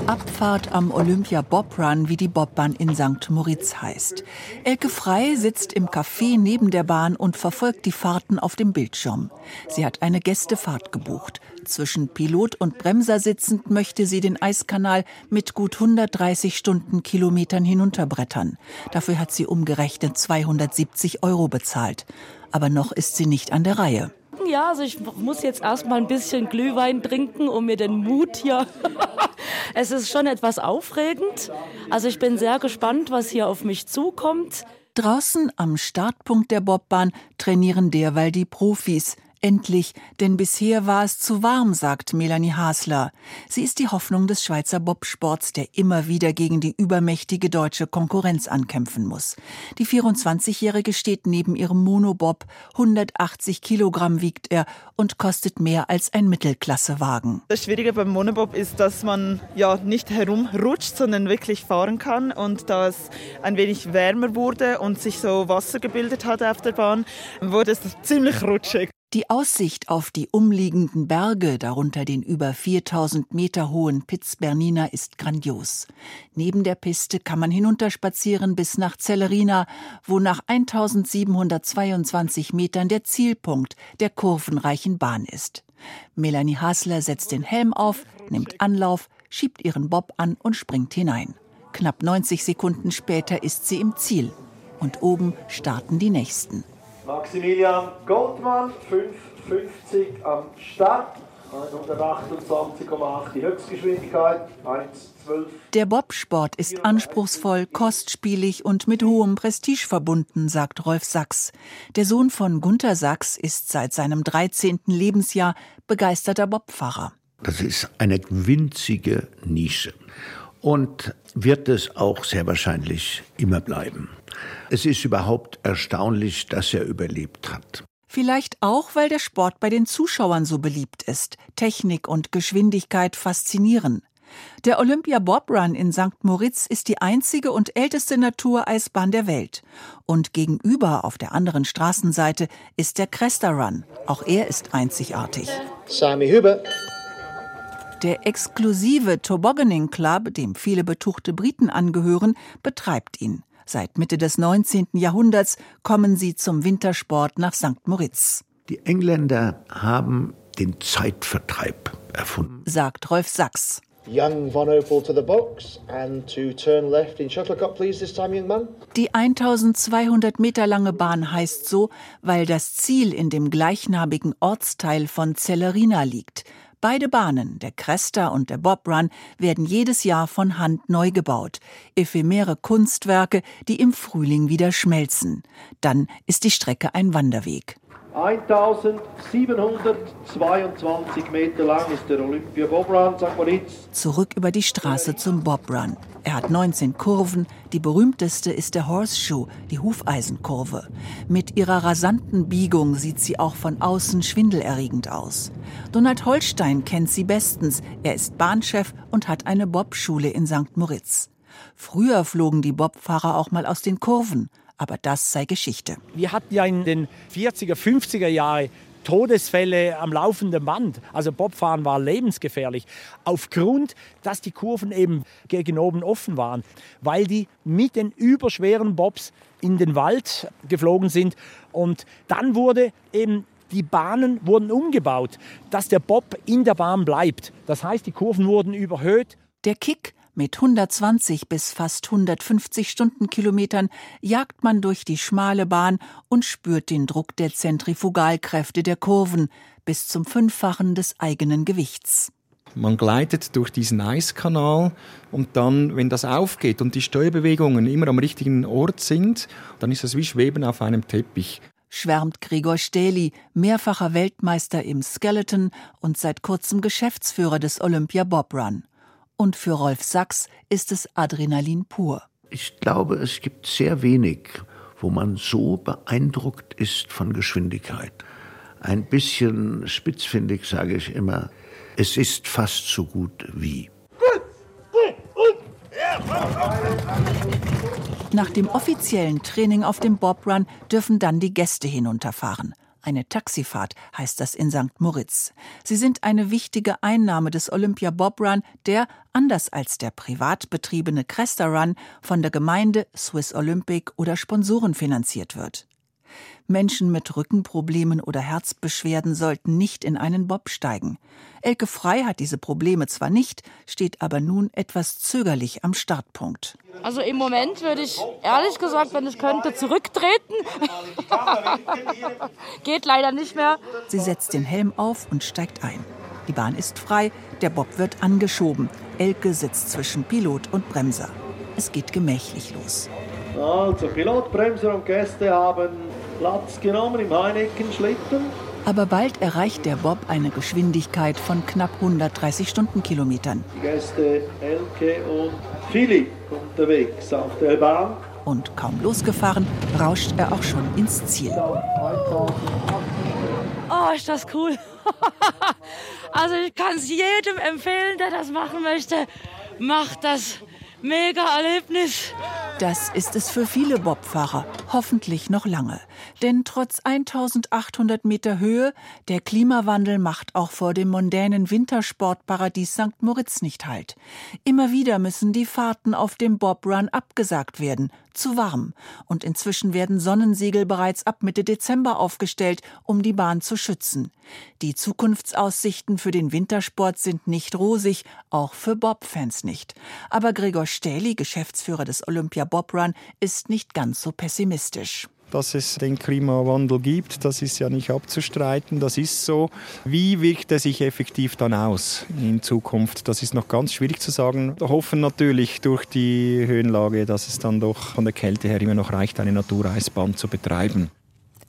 Abfahrt am Olympia Bob Run, wie die Bobbahn in St. Moritz heißt. Elke Frei sitzt im Café neben der Bahn und verfolgt die Fahrten auf dem Bildschirm. Sie hat eine Gästefahrt gebucht. Zwischen Pilot und Bremser sitzend möchte sie den Eiskanal mit gut 130 Stundenkilometern hinunterbrettern. Dafür hat sie umgerechnet 270 Euro bezahlt. Aber noch ist sie nicht an der Reihe. Ja, also ich muss jetzt erstmal ein bisschen Glühwein trinken, um mir den Mut hier. es ist schon etwas aufregend. Also ich bin sehr gespannt, was hier auf mich zukommt. Draußen am Startpunkt der Bobbahn trainieren derweil die Profis. Endlich, denn bisher war es zu warm, sagt Melanie Hasler. Sie ist die Hoffnung des Schweizer Bobsports, der immer wieder gegen die übermächtige deutsche Konkurrenz ankämpfen muss. Die 24-Jährige steht neben ihrem Monobob. 180 Kilogramm wiegt er und kostet mehr als ein Mittelklassewagen. Das Schwierige beim Monobob ist, dass man ja nicht herumrutscht, sondern wirklich fahren kann und da es ein wenig wärmer wurde und sich so Wasser gebildet hat auf der Bahn, wurde es ziemlich rutschig. Die Aussicht auf die umliegenden Berge, darunter den über 4000 Meter hohen Piz Bernina, ist grandios. Neben der Piste kann man hinunterspazieren bis nach Zellerina, wo nach 1722 Metern der Zielpunkt der kurvenreichen Bahn ist. Melanie Hasler setzt den Helm auf, nimmt Anlauf, schiebt ihren Bob an und springt hinein. Knapp 90 Sekunden später ist sie im Ziel. Und oben starten die nächsten. Maximilian Goldmann, 5,50 am Start. 128,8 die Höchstgeschwindigkeit, 1,12. Der Bobsport ist anspruchsvoll, kostspielig und mit hohem Prestige verbunden, sagt Rolf Sachs. Der Sohn von Gunther Sachs ist seit seinem 13. Lebensjahr begeisterter Bobfahrer. Das ist eine winzige Nische und wird es auch sehr wahrscheinlich immer bleiben. Es ist überhaupt erstaunlich, dass er überlebt hat. Vielleicht auch, weil der Sport bei den Zuschauern so beliebt ist. Technik und Geschwindigkeit faszinieren. Der Olympia Bob Run in St. Moritz ist die einzige und älteste Natureisbahn der Welt. Und gegenüber auf der anderen Straßenseite ist der Cresta Run. Auch er ist einzigartig. Sami Hüber. Der exklusive Tobogganing Club, dem viele betuchte Briten angehören, betreibt ihn. Seit Mitte des 19. Jahrhunderts kommen sie zum Wintersport nach St. Moritz. Die Engländer haben den Zeitvertreib erfunden, sagt Rolf Sachs. Young Von Opel to the box and to turn left in Shuttlecock, please, this time, young man. Die 1200 Meter lange Bahn heißt so, weil das Ziel in dem gleichnamigen Ortsteil von Cellerina liegt. Beide Bahnen, der Cresta und der Bob Run, werden jedes Jahr von Hand neu gebaut. Ephemere Kunstwerke, die im Frühling wieder schmelzen. Dann ist die Strecke ein Wanderweg. 1722 Meter lang ist der Olympia Bob Run St. Moritz. Zurück über die Straße zum Bob Run. Er hat 19 Kurven. Die berühmteste ist der Horseshoe, die Hufeisenkurve. Mit ihrer rasanten Biegung sieht sie auch von außen schwindelerregend aus. Donald Holstein kennt sie bestens. Er ist Bahnchef und hat eine Bobschule in St. Moritz. Früher flogen die Bobfahrer auch mal aus den Kurven. Aber das sei Geschichte. Wir hatten ja in den 40er, 50er Jahren Todesfälle am laufenden Band. Also Bobfahren war lebensgefährlich, aufgrund, dass die Kurven eben gegen oben offen waren, weil die mit den überschweren Bobs in den Wald geflogen sind. Und dann wurde eben die Bahnen wurden umgebaut, dass der Bob in der Bahn bleibt. Das heißt, die Kurven wurden überhöht. Der Kick mit 120 bis fast 150 Stundenkilometern jagt man durch die schmale Bahn und spürt den Druck der Zentrifugalkräfte der Kurven bis zum Fünffachen des eigenen Gewichts. Man gleitet durch diesen Eiskanal und dann, wenn das aufgeht und die Steuerbewegungen immer am richtigen Ort sind, dann ist es wie Schweben auf einem Teppich schwärmt Gregor Stähli, mehrfacher Weltmeister im Skeleton und seit kurzem Geschäftsführer des Olympia Bob Run. Und für Rolf Sachs ist es Adrenalin pur. Ich glaube, es gibt sehr wenig, wo man so beeindruckt ist von Geschwindigkeit. Ein bisschen spitzfindig sage ich immer, es ist fast so gut wie. Nach dem offiziellen Training auf dem Bob Run dürfen dann die Gäste hinunterfahren. Eine Taxifahrt heißt das in St. Moritz. Sie sind eine wichtige Einnahme des Olympia Bob Run, der, anders als der privat betriebene Cresta Run, von der Gemeinde, Swiss Olympic oder Sponsoren finanziert wird. Menschen mit Rückenproblemen oder Herzbeschwerden sollten nicht in einen Bob steigen. Elke Frei hat diese Probleme zwar nicht, steht aber nun etwas zögerlich am Startpunkt. Also im Moment würde ich ehrlich gesagt, wenn ich könnte, zurücktreten. Geht leider nicht mehr. Sie setzt den Helm auf und steigt ein. Die Bahn ist frei, der Bob wird angeschoben. Elke sitzt zwischen Pilot und Bremser. Es geht gemächlich los. Also, Pilot, Bremser und Gäste haben Platz genommen im Heineken-Schlitten. Aber bald erreicht der Bob eine Geschwindigkeit von knapp 130 Stundenkilometern. Die Gäste Elke und Philipp unterwegs auf der Bahn. Und kaum losgefahren, rauscht er auch schon ins Ziel. Oh, ist das cool. also ich kann es jedem empfehlen, der das machen möchte. Macht das. Mega Erlebnis. Das ist es für viele Bobfahrer, hoffentlich noch lange. Denn trotz 1800 Meter Höhe, der Klimawandel macht auch vor dem mondänen Wintersportparadies St. Moritz nicht Halt. Immer wieder müssen die Fahrten auf dem Bobrun abgesagt werden, zu warm. Und inzwischen werden Sonnensegel bereits ab Mitte Dezember aufgestellt, um die Bahn zu schützen. Die Zukunftsaussichten für den Wintersport sind nicht rosig, auch für Bob-Fans nicht. Aber Gregor Stähli, Geschäftsführer des Olympia Bob Run, ist nicht ganz so pessimistisch dass es den Klimawandel gibt. Das ist ja nicht abzustreiten, das ist so. Wie wirkt er sich effektiv dann aus in Zukunft? Das ist noch ganz schwierig zu sagen. Wir hoffen natürlich durch die Höhenlage, dass es dann doch von der Kälte her immer noch reicht, eine Natureisbahn zu betreiben.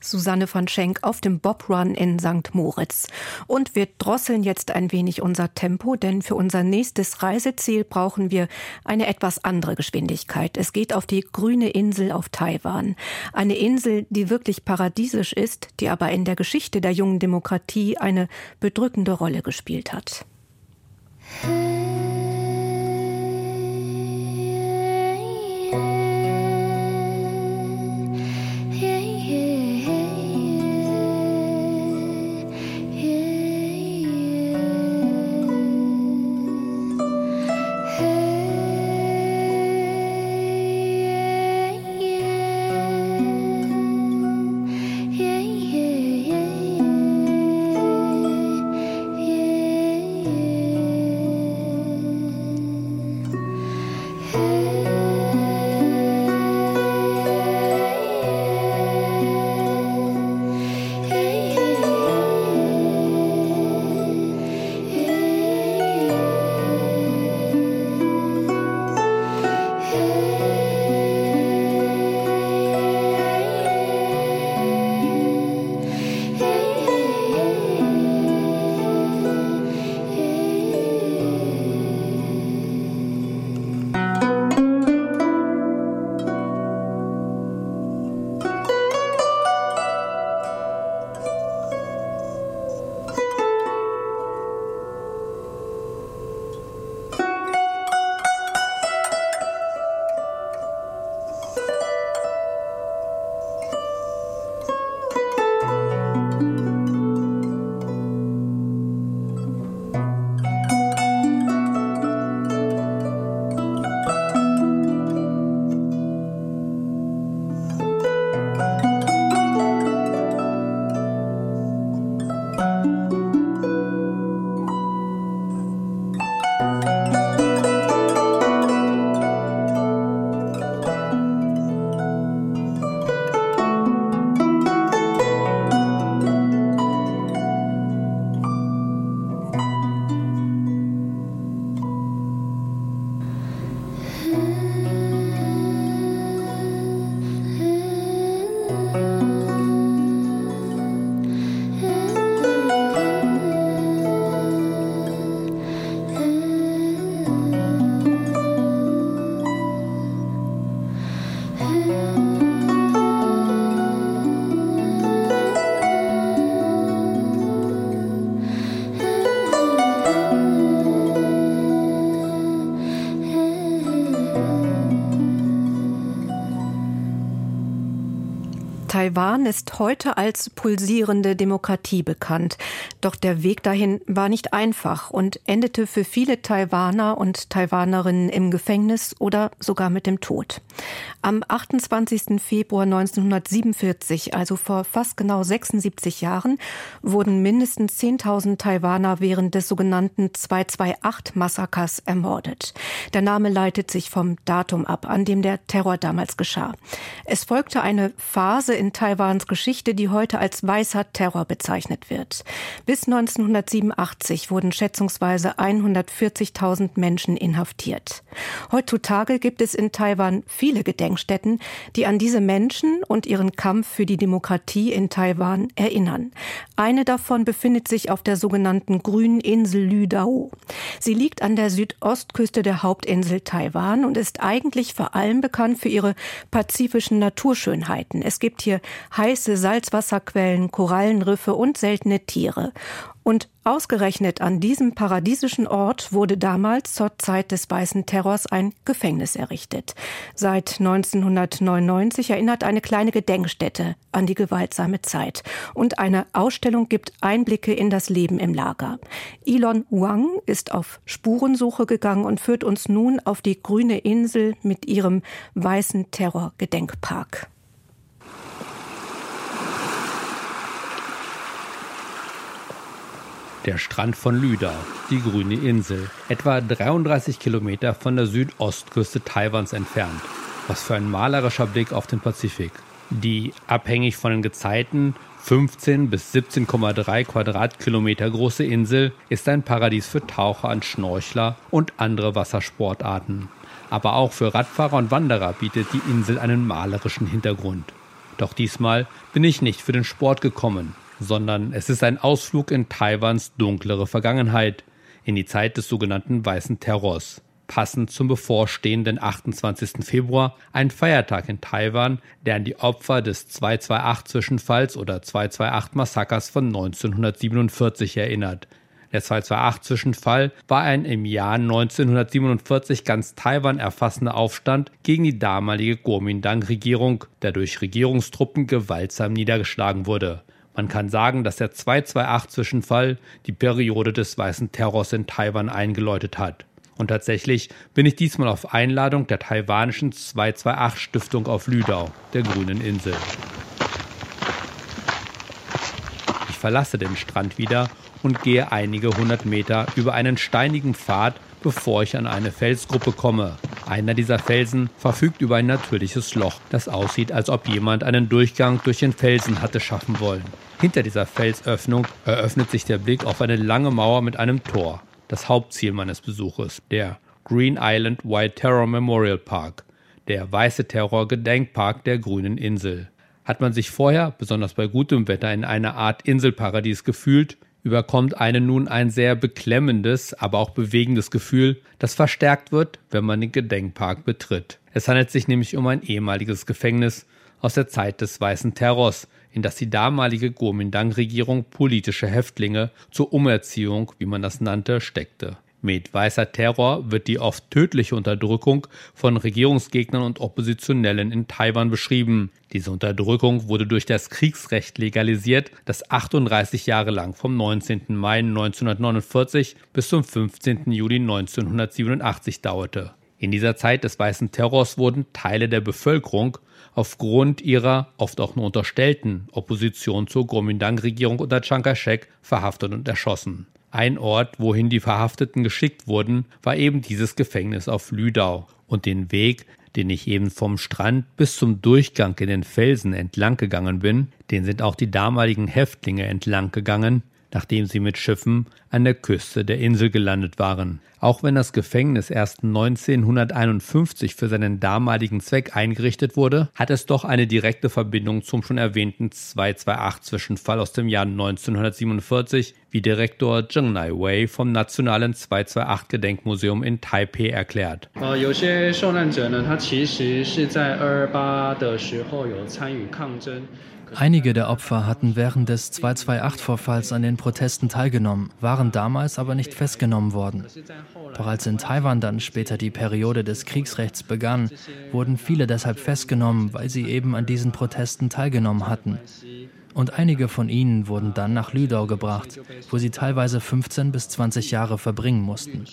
Susanne von Schenk auf dem Bob Run in St. Moritz. Und wir drosseln jetzt ein wenig unser Tempo, denn für unser nächstes Reiseziel brauchen wir eine etwas andere Geschwindigkeit. Es geht auf die grüne Insel auf Taiwan. Eine Insel, die wirklich paradiesisch ist, die aber in der Geschichte der jungen Demokratie eine bedrückende Rolle gespielt hat. Taiwan ist heute als pulsierende Demokratie bekannt. Doch der Weg dahin war nicht einfach und endete für viele Taiwaner und Taiwanerinnen im Gefängnis oder sogar mit dem Tod. Am 28. Februar 1947, also vor fast genau 76 Jahren, wurden mindestens 10.000 Taiwaner während des sogenannten 228-Massakers ermordet. Der Name leitet sich vom Datum ab, an dem der Terror damals geschah. Es folgte eine Phase in Taiwans Geschichte, die heute als weißer Terror bezeichnet wird. Bis 1987 wurden schätzungsweise 140.000 Menschen inhaftiert. Heutzutage gibt es in Taiwan viele Gedenkstätten, die an diese Menschen und ihren Kampf für die Demokratie in Taiwan erinnern. Eine davon befindet sich auf der sogenannten grünen Insel Lüdao. Sie liegt an der Südostküste der Hauptinsel Taiwan und ist eigentlich vor allem bekannt für ihre pazifischen Naturschönheiten. Es gibt hier heiße Salzwasserquellen, Korallenriffe und seltene Tiere. Und ausgerechnet an diesem paradiesischen Ort wurde damals zur Zeit des Weißen Terrors ein Gefängnis errichtet. Seit 1999 erinnert eine kleine Gedenkstätte an die gewaltsame Zeit. Und eine Ausstellung gibt Einblicke in das Leben im Lager. Elon Wang ist auf Spurensuche gegangen und führt uns nun auf die grüne Insel mit ihrem Weißen Terror Gedenkpark. Der Strand von Lüda, die grüne Insel, etwa 33 Kilometer von der Südostküste Taiwans entfernt. Was für ein malerischer Blick auf den Pazifik. Die, abhängig von den Gezeiten, 15 bis 17,3 Quadratkilometer große Insel ist ein Paradies für Taucher und Schnorchler und andere Wassersportarten. Aber auch für Radfahrer und Wanderer bietet die Insel einen malerischen Hintergrund. Doch diesmal bin ich nicht für den Sport gekommen, sondern es ist ein Ausflug in Taiwans dunklere Vergangenheit, in die Zeit des sogenannten Weißen Terrors. Passend zum bevorstehenden 28. Februar, ein Feiertag in Taiwan, der an die Opfer des 228-Zwischenfalls oder 228-Massakers von 1947 erinnert. Der 228-Zwischenfall war ein im Jahr 1947 ganz Taiwan erfassender Aufstand gegen die damalige Kuomintang-Regierung, der durch Regierungstruppen gewaltsam niedergeschlagen wurde. Man kann sagen, dass der 228-Zwischenfall die Periode des weißen Terrors in Taiwan eingeläutet hat. Und tatsächlich bin ich diesmal auf Einladung der taiwanischen 228-Stiftung auf Lüdau, der grünen Insel. Ich verlasse den Strand wieder und gehe einige hundert Meter über einen steinigen Pfad, bevor ich an eine Felsgruppe komme. Einer dieser Felsen verfügt über ein natürliches Loch, das aussieht, als ob jemand einen Durchgang durch den Felsen hatte schaffen wollen. Hinter dieser Felsöffnung eröffnet sich der Blick auf eine lange Mauer mit einem Tor. Das Hauptziel meines Besuches, der Green Island White Terror Memorial Park, der Weiße Terror Gedenkpark der grünen Insel. Hat man sich vorher, besonders bei gutem Wetter, in einer Art Inselparadies gefühlt, überkommt einen nun ein sehr beklemmendes, aber auch bewegendes Gefühl, das verstärkt wird, wenn man den Gedenkpark betritt. Es handelt sich nämlich um ein ehemaliges Gefängnis aus der Zeit des Weißen Terrors, in das die damalige Kuomintang-Regierung politische Häftlinge zur Umerziehung, wie man das nannte, steckte. Mit weißer Terror wird die oft tödliche Unterdrückung von Regierungsgegnern und Oppositionellen in Taiwan beschrieben. Diese Unterdrückung wurde durch das Kriegsrecht legalisiert, das 38 Jahre lang vom 19. Mai 1949 bis zum 15. Juli 1987 dauerte. In dieser Zeit des weißen Terrors wurden Teile der Bevölkerung aufgrund ihrer oft auch nur unterstellten Opposition zur Kuomintang-Regierung unter Chiang Kai-shek verhaftet und erschossen. Ein Ort, wohin die Verhafteten geschickt wurden, war eben dieses Gefängnis auf Lüdau. Und den Weg, den ich eben vom Strand bis zum Durchgang in den Felsen entlang gegangen bin, den sind auch die damaligen Häftlinge entlang gegangen, nachdem sie mit Schiffen an der Küste der Insel gelandet waren. Auch wenn das Gefängnis erst 1951 für seinen damaligen Zweck eingerichtet wurde, hat es doch eine direkte Verbindung zum schon erwähnten 228-Zwischenfall aus dem Jahr 1947, wie Direktor Zheng Nai Wei vom Nationalen 228-Gedenkmuseum in Taipei erklärt. Einige der Opfer hatten während des 228-Vorfalls an den Protesten teilgenommen, waren damals aber nicht festgenommen worden. Als in Taiwan dann später die Periode des Kriegsrechts begann, wurden viele deshalb festgenommen, weil sie eben an diesen Protesten teilgenommen hatten. Und einige von ihnen wurden dann nach Lüdau gebracht, wo sie teilweise 15 bis 20 Jahre verbringen mussten.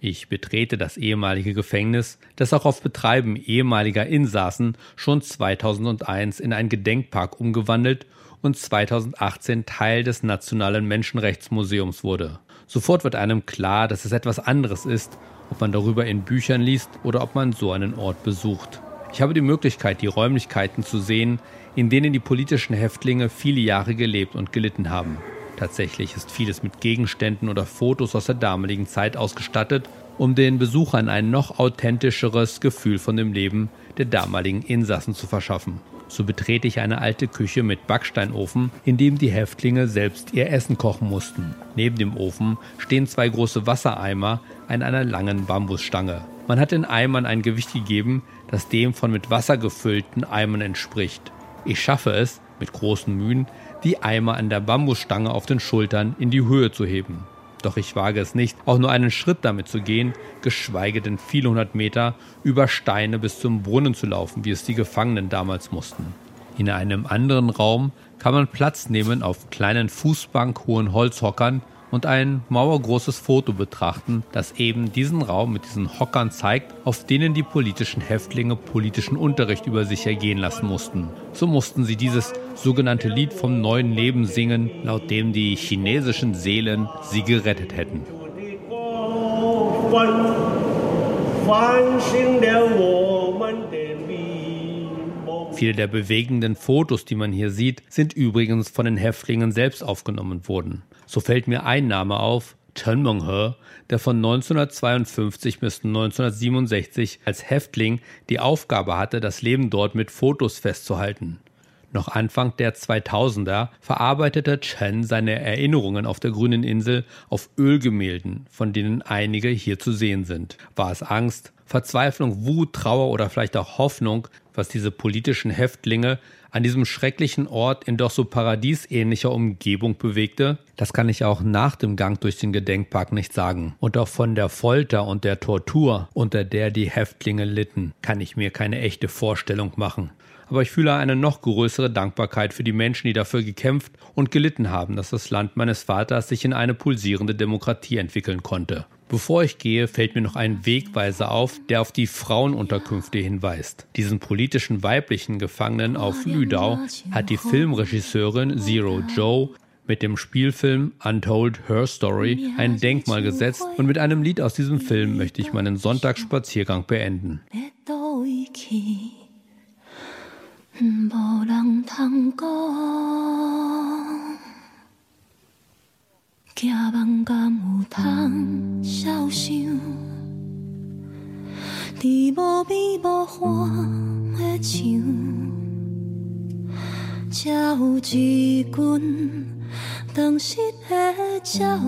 Ich betrete das ehemalige Gefängnis, das auch auf Betreiben ehemaliger Insassen schon 2001 in einen Gedenkpark umgewandelt und 2018 Teil des Nationalen Menschenrechtsmuseums wurde. Sofort wird einem klar, dass es etwas anderes ist, ob man darüber in Büchern liest oder ob man so einen Ort besucht. Ich habe die Möglichkeit, die Räumlichkeiten zu sehen, in denen die politischen Häftlinge viele Jahre gelebt und gelitten haben. Tatsächlich ist vieles mit Gegenständen oder Fotos aus der damaligen Zeit ausgestattet, um den Besuchern ein noch authentischeres Gefühl von dem Leben der damaligen Insassen zu verschaffen. So betrete ich eine alte Küche mit Backsteinofen, in dem die Häftlinge selbst ihr Essen kochen mussten. Neben dem Ofen stehen zwei große Wassereimer an einer langen Bambusstange. Man hat den Eimern ein Gewicht gegeben, das dem von mit Wasser gefüllten Eimern entspricht. Ich schaffe es, mit großen Mühen, die Eimer an der Bambusstange auf den Schultern in die Höhe zu heben. Doch ich wage es nicht, auch nur einen Schritt damit zu gehen, geschweige denn viele hundert Meter über Steine bis zum Brunnen zu laufen, wie es die Gefangenen damals mussten. In einem anderen Raum kann man Platz nehmen auf kleinen Fußbank-hohen Holzhockern, und ein mauergroßes Foto betrachten, das eben diesen Raum mit diesen Hockern zeigt, auf denen die politischen Häftlinge politischen Unterricht über sich ergehen lassen mussten. So mussten sie dieses sogenannte Lied vom neuen Leben singen, laut dem die chinesischen Seelen sie gerettet hätten. Viele der bewegenden Fotos, die man hier sieht, sind übrigens von den Häftlingen selbst aufgenommen worden. So fällt mir ein Name auf, Chen Menghe, der von 1952 bis 1967 als Häftling die Aufgabe hatte, das Leben dort mit Fotos festzuhalten. Noch Anfang der 2000er verarbeitete Chen seine Erinnerungen auf der grünen Insel auf Ölgemälden, von denen einige hier zu sehen sind. War es Angst, Verzweiflung, Wut, Trauer oder vielleicht auch Hoffnung, was diese politischen Häftlinge an diesem schrecklichen Ort in doch so paradiesähnlicher Umgebung bewegte, das kann ich auch nach dem Gang durch den Gedenkpark nicht sagen. Und auch von der Folter und der Tortur, unter der die Häftlinge litten, kann ich mir keine echte Vorstellung machen. Aber ich fühle eine noch größere Dankbarkeit für die Menschen, die dafür gekämpft und gelitten haben, dass das Land meines Vaters sich in eine pulsierende Demokratie entwickeln konnte. Bevor ich gehe, fällt mir noch ein Wegweiser auf, der auf die Frauenunterkünfte hinweist. Diesen politischen weiblichen Gefangenen auf Lüdau hat die Filmregisseurin Zero Joe mit dem Spielfilm Untold Her Story ein Denkmal gesetzt und mit einem Lied aus diesem Film möchte ich meinen Sonntagsspaziergang beenden. Musik 行万敢有通消想，伫无边无岸的墙，才有一群当时的鸟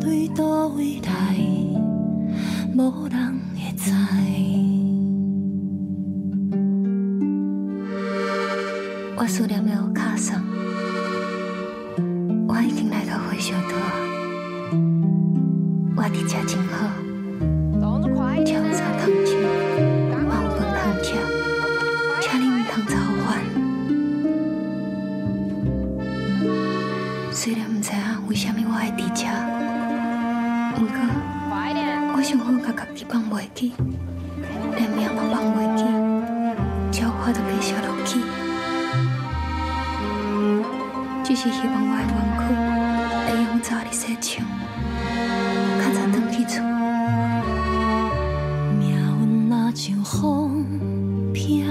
对倒位来，无人会知。我思念的卡桑。我已经来到回小岛，我伫遮真好，吃有啥通吃，嘛有饭通吃，请你唔通操烦。虽然唔知影为虾米我会伫遮，不过我想好甲家己放袂记，连命嘛放袂记，只有我着继续落去。只是希望我的冤屈会用早日洗清，较早回去厝。命运若像风飘，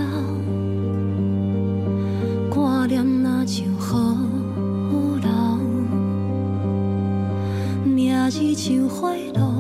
挂念若像雨流，名字像花落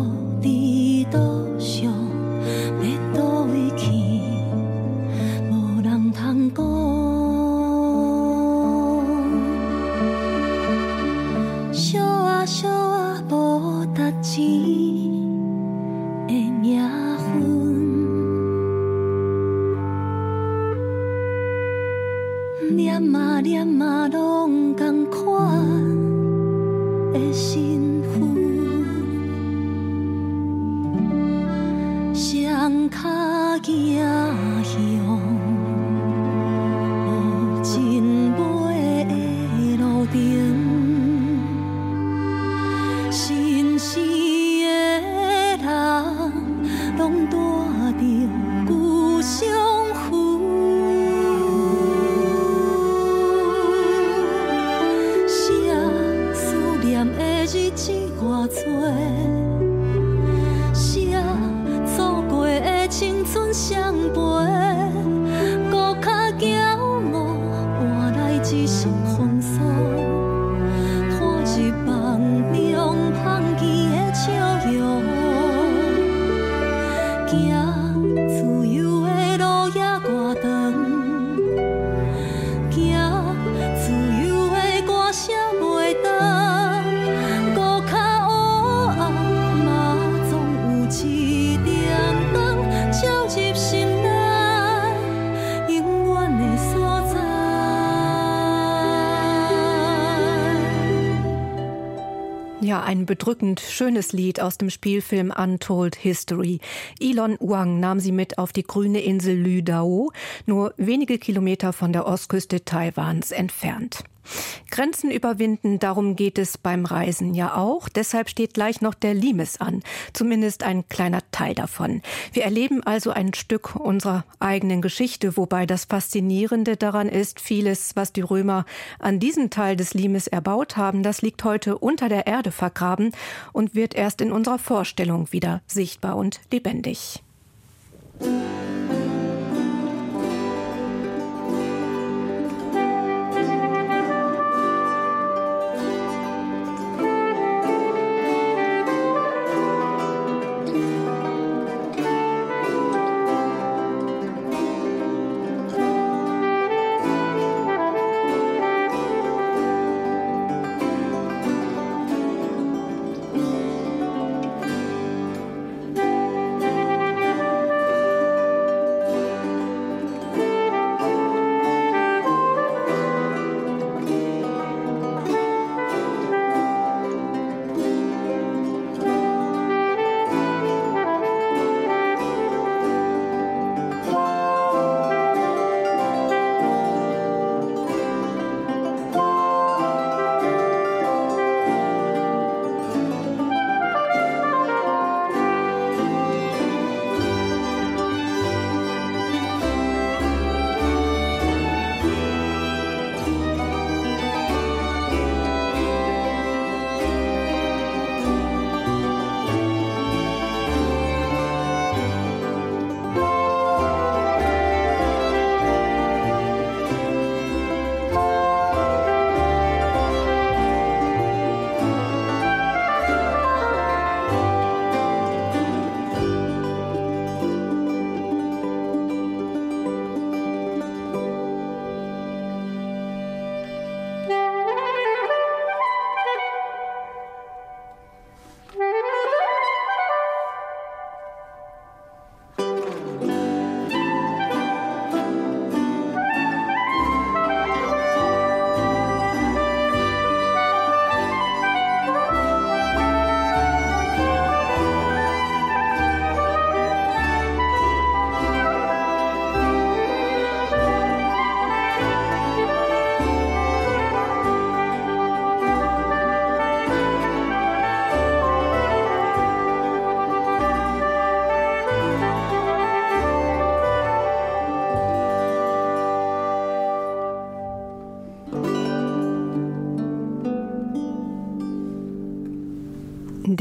bedrückend schönes Lied aus dem Spielfilm Untold History. Elon Wang nahm sie mit auf die grüne Insel Lüdao, nur wenige Kilometer von der Ostküste Taiwans entfernt. Grenzen überwinden, darum geht es beim Reisen ja auch. Deshalb steht gleich noch der Limes an, zumindest ein kleiner Teil davon. Wir erleben also ein Stück unserer eigenen Geschichte, wobei das Faszinierende daran ist, vieles, was die Römer an diesem Teil des Limes erbaut haben, das liegt heute unter der Erde vergraben und wird erst in unserer Vorstellung wieder sichtbar und lebendig.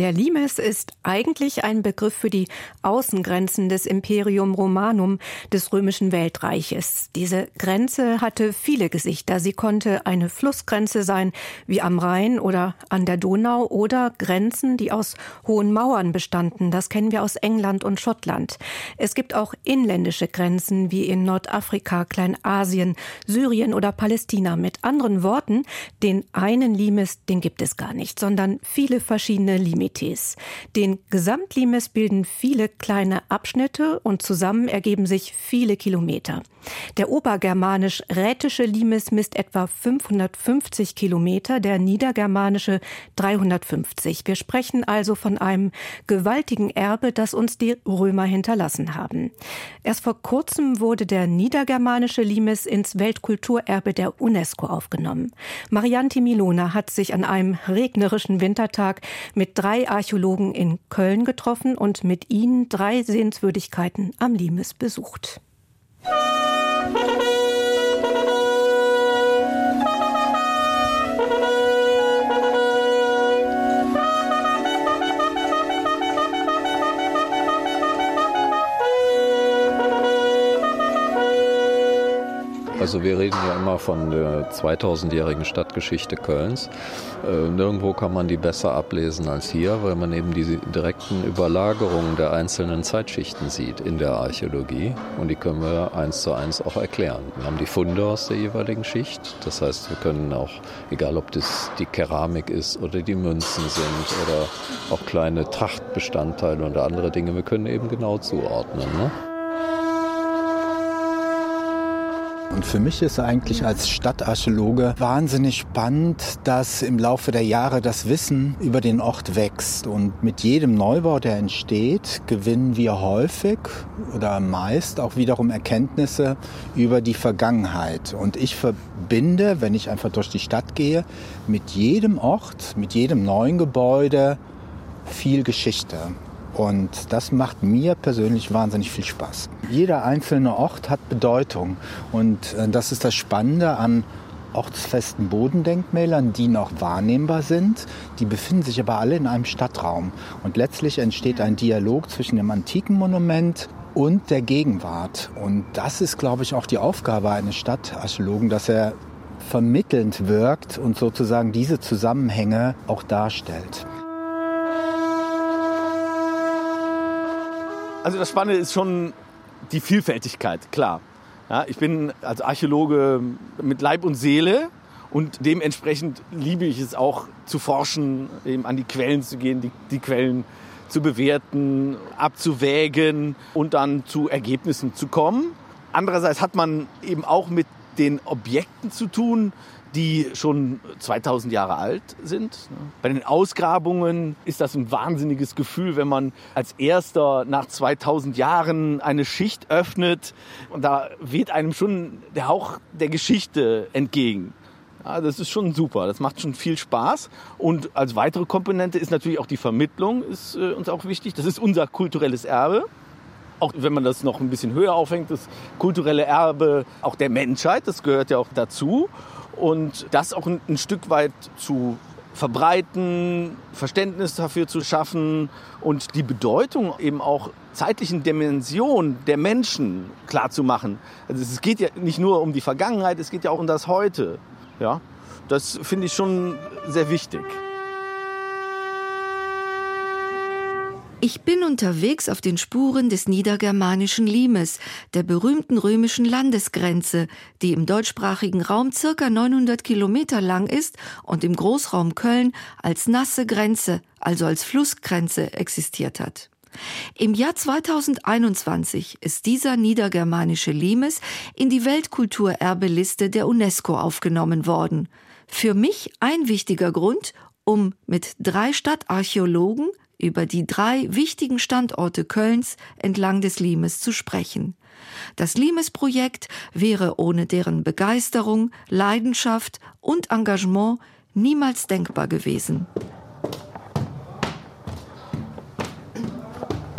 Der Limes ist eigentlich ein Begriff für die Außengrenzen des Imperium Romanum des römischen Weltreiches. Diese Grenze hatte viele Gesichter. Sie konnte eine Flussgrenze sein, wie am Rhein oder an der Donau, oder Grenzen, die aus hohen Mauern bestanden. Das kennen wir aus England und Schottland. Es gibt auch inländische Grenzen, wie in Nordafrika, Kleinasien, Syrien oder Palästina. Mit anderen Worten, den einen Limes, den gibt es gar nicht, sondern viele verschiedene Limite. Metis. Den Gesamtlimes bilden viele kleine Abschnitte und zusammen ergeben sich viele Kilometer. Der obergermanisch-rätische Limes misst etwa 550 Kilometer, der niedergermanische 350. Wir sprechen also von einem gewaltigen Erbe, das uns die Römer hinterlassen haben. Erst vor kurzem wurde der niedergermanische Limes ins Weltkulturerbe der UNESCO aufgenommen. Marianti Milona hat sich an einem regnerischen Wintertag mit drei Archäologen in Köln getroffen und mit ihnen drei Sehenswürdigkeiten am Limes besucht. Thank you. Also wir reden ja immer von der 2000-jährigen Stadtgeschichte Kölns. Äh, nirgendwo kann man die besser ablesen als hier, weil man eben die direkten Überlagerungen der einzelnen Zeitschichten sieht in der Archäologie. Und die können wir eins zu eins auch erklären. Wir haben die Funde aus der jeweiligen Schicht. Das heißt, wir können auch, egal ob das die Keramik ist oder die Münzen sind oder auch kleine Trachtbestandteile oder andere Dinge, wir können eben genau zuordnen. Ne? Und für mich ist eigentlich als Stadtarchäologe wahnsinnig spannend, dass im Laufe der Jahre das Wissen über den Ort wächst. Und mit jedem Neubau, der entsteht, gewinnen wir häufig oder meist auch wiederum Erkenntnisse über die Vergangenheit. Und ich verbinde, wenn ich einfach durch die Stadt gehe, mit jedem Ort, mit jedem neuen Gebäude viel Geschichte. Und das macht mir persönlich wahnsinnig viel Spaß. Jeder einzelne Ort hat Bedeutung. Und äh, das ist das Spannende an ortsfesten Bodendenkmälern, die noch wahrnehmbar sind. Die befinden sich aber alle in einem Stadtraum. Und letztlich entsteht ein Dialog zwischen dem antiken Monument und der Gegenwart. Und das ist, glaube ich, auch die Aufgabe eines Stadtarchäologen, dass er vermittelnd wirkt und sozusagen diese Zusammenhänge auch darstellt. Also das Spannende ist schon die Vielfältigkeit, klar. Ja, ich bin als Archäologe mit Leib und Seele und dementsprechend liebe ich es auch zu forschen, eben an die Quellen zu gehen, die, die Quellen zu bewerten, abzuwägen und dann zu Ergebnissen zu kommen. Andererseits hat man eben auch mit den Objekten zu tun, die schon 2000 Jahre alt sind. Bei den Ausgrabungen ist das ein wahnsinniges Gefühl, wenn man als erster nach 2000 Jahren eine Schicht öffnet und da weht einem schon der Hauch der Geschichte entgegen. Ja, das ist schon super, das macht schon viel Spaß. Und als weitere Komponente ist natürlich auch die Vermittlung, ist äh, uns auch wichtig. Das ist unser kulturelles Erbe auch wenn man das noch ein bisschen höher aufhängt, das kulturelle Erbe auch der Menschheit, das gehört ja auch dazu und das auch ein, ein Stück weit zu verbreiten, Verständnis dafür zu schaffen und die Bedeutung eben auch zeitlichen Dimension der Menschen klar zu machen. Also es geht ja nicht nur um die Vergangenheit, es geht ja auch um das Heute. Ja, das finde ich schon sehr wichtig. Ich bin unterwegs auf den Spuren des niedergermanischen Limes, der berühmten römischen Landesgrenze, die im deutschsprachigen Raum circa 900 Kilometer lang ist und im Großraum Köln als nasse Grenze, also als Flussgrenze existiert hat. Im Jahr 2021 ist dieser niedergermanische Limes in die Weltkulturerbeliste der UNESCO aufgenommen worden. Für mich ein wichtiger Grund, um mit drei Stadtarchäologen über die drei wichtigen Standorte Kölns entlang des Limes zu sprechen. Das Limes-Projekt wäre ohne deren Begeisterung, Leidenschaft und Engagement niemals denkbar gewesen.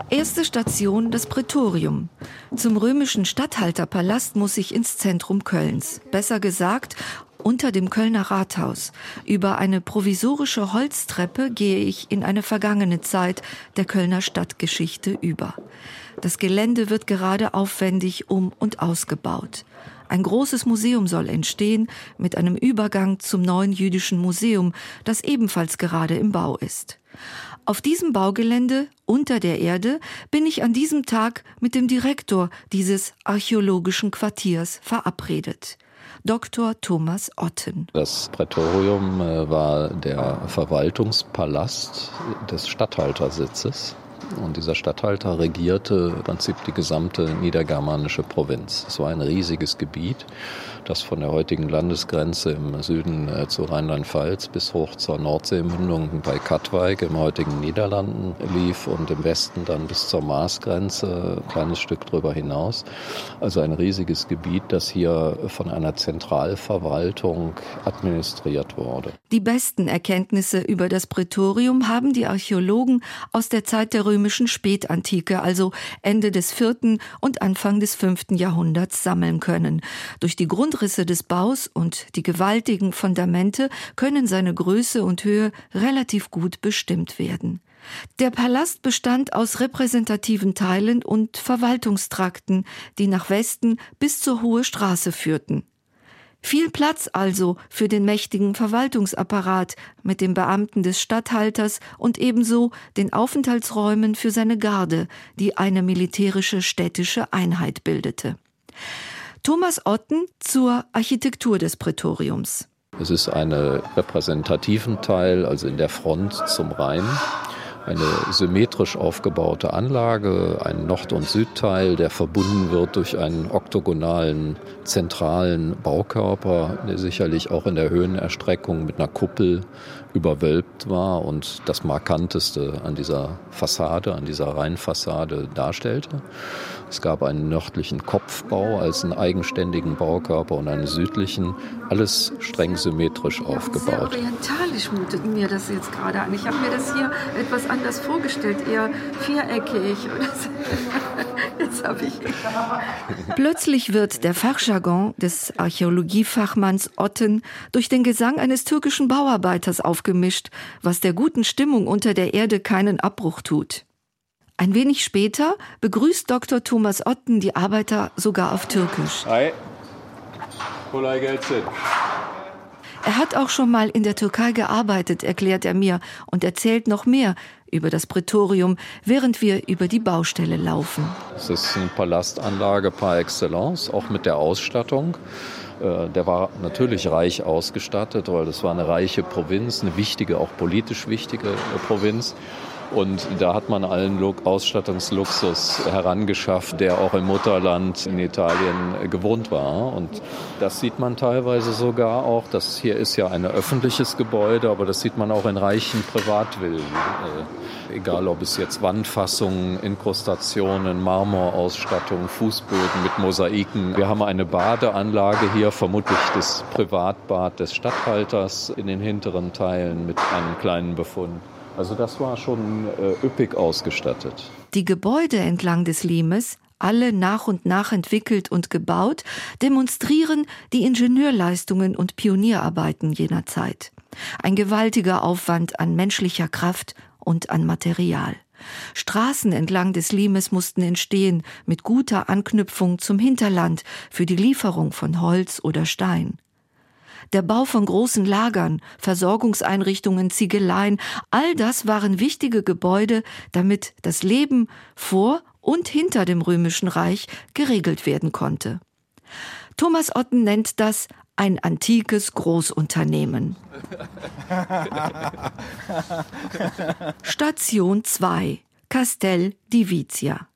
Erste Station das Prätorium. Zum römischen Statthalterpalast muss ich ins Zentrum Kölns. Besser gesagt, unter dem Kölner Rathaus. Über eine provisorische Holztreppe gehe ich in eine vergangene Zeit der Kölner Stadtgeschichte über. Das Gelände wird gerade aufwendig um und ausgebaut. Ein großes Museum soll entstehen mit einem Übergang zum neuen jüdischen Museum, das ebenfalls gerade im Bau ist. Auf diesem Baugelände unter der Erde bin ich an diesem Tag mit dem Direktor dieses archäologischen Quartiers verabredet. Dr. Thomas Otten. Das Prätorium äh, war der Verwaltungspalast des Statthaltersitzes. Und dieser Statthalter regierte im Prinzip die gesamte niedergermanische Provinz. Es war ein riesiges Gebiet das von der heutigen Landesgrenze im Süden äh, zu Rheinland-Pfalz bis hoch zur Nordseemündung bei Katwijk im heutigen Niederlanden lief und im Westen dann bis zur Marsgrenze, ein kleines Stück drüber hinaus. Also ein riesiges Gebiet, das hier von einer Zentralverwaltung administriert wurde. Die besten Erkenntnisse über das Prätorium haben die Archäologen aus der Zeit der römischen Spätantike, also Ende des vierten und Anfang des fünften Jahrhunderts sammeln können. Durch die Grund Grundrisse des Baus und die gewaltigen Fundamente können seine Größe und Höhe relativ gut bestimmt werden. Der Palast bestand aus repräsentativen Teilen und Verwaltungstrakten, die nach Westen bis zur Hohe Straße führten. Viel Platz also für den mächtigen Verwaltungsapparat mit den Beamten des Statthalters und ebenso den Aufenthaltsräumen für seine Garde, die eine militärische städtische Einheit bildete. Thomas Otten zur Architektur des Prätoriums. Es ist eine repräsentativen Teil, also in der Front zum Rhein eine symmetrisch aufgebaute Anlage, ein Nord- und Südteil, der verbunden wird durch einen oktogonalen zentralen Baukörper, der sicherlich auch in der Höhenerstreckung mit einer Kuppel überwölbt war und das Markanteste an dieser Fassade, an dieser Rheinfassade darstellte. Es gab einen nördlichen Kopfbau als einen eigenständigen Baukörper und einen südlichen, alles streng symmetrisch aufgebaut. Sehr orientalisch mutet mir das jetzt gerade an. Ich habe mir das hier etwas anders vorgestellt, eher viereckig. Jetzt habe ich. Plötzlich wird der Fachjargon des Archäologiefachmanns Otten durch den Gesang eines türkischen Bauarbeiters aufgemischt, was der guten Stimmung unter der Erde keinen Abbruch tut. Ein wenig später begrüßt Dr. Thomas Otten die Arbeiter sogar auf Türkisch. Hi. Er hat auch schon mal in der Türkei gearbeitet, erklärt er mir und erzählt noch mehr über das Prätorium, während wir über die Baustelle laufen. Es ist eine Palastanlage par excellence, auch mit der Ausstattung. Äh, der war natürlich reich ausgestattet, weil das war eine reiche Provinz, eine wichtige, auch politisch wichtige äh, Provinz. Und da hat man allen Ausstattungsluxus herangeschafft, der auch im Mutterland in Italien gewohnt war. Und das sieht man teilweise sogar auch. Das hier ist ja ein öffentliches Gebäude, aber das sieht man auch in reichen Privatvillen. Äh, egal ob es jetzt Wandfassungen, Inkrustationen, Marmorausstattung, Fußböden mit Mosaiken. Wir haben eine Badeanlage hier, vermutlich das Privatbad des Statthalters in den hinteren Teilen mit einem kleinen Befund. Also das war schon äh, üppig ausgestattet. Die Gebäude entlang des Limes, alle nach und nach entwickelt und gebaut, demonstrieren die Ingenieurleistungen und Pionierarbeiten jener Zeit. Ein gewaltiger Aufwand an menschlicher Kraft und an Material. Straßen entlang des Limes mussten entstehen, mit guter Anknüpfung zum Hinterland für die Lieferung von Holz oder Stein der Bau von großen Lagern, Versorgungseinrichtungen, Ziegeleien, all das waren wichtige Gebäude, damit das Leben vor und hinter dem römischen Reich geregelt werden konnte. Thomas Otten nennt das ein antikes Großunternehmen. Station 2 Castel Divizia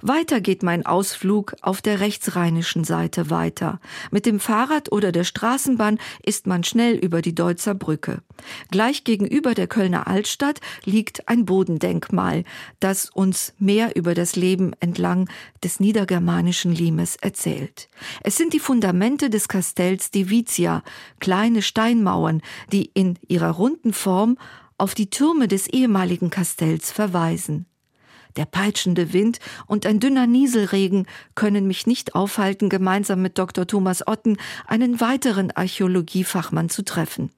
weiter geht mein Ausflug auf der rechtsrheinischen Seite weiter. Mit dem Fahrrad oder der Straßenbahn ist man schnell über die Deutzer Brücke. Gleich gegenüber der Kölner Altstadt liegt ein Bodendenkmal, das uns mehr über das Leben entlang des niedergermanischen Limes erzählt. Es sind die Fundamente des Kastells Divizia, kleine Steinmauern, die in ihrer runden Form auf die Türme des ehemaligen Kastells verweisen. Der peitschende Wind und ein dünner Nieselregen können mich nicht aufhalten, gemeinsam mit Dr. Thomas Otten einen weiteren Archäologiefachmann zu treffen.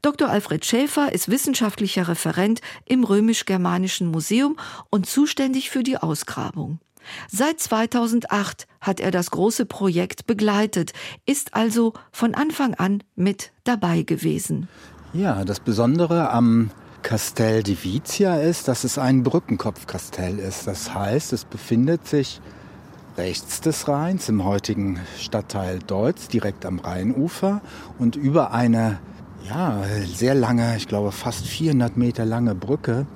Dr. Alfred Schäfer ist wissenschaftlicher Referent im Römisch-Germanischen Museum und zuständig für die Ausgrabung. Seit 2008 hat er das große Projekt begleitet, ist also von Anfang an mit dabei gewesen. Ja, das Besondere am Castel Divizia ist, dass es ein Brückenkopfkastell ist. Das heißt, es befindet sich rechts des Rheins im heutigen Stadtteil Deutz, direkt am Rheinufer und über eine ja, sehr lange, ich glaube fast 400 Meter lange Brücke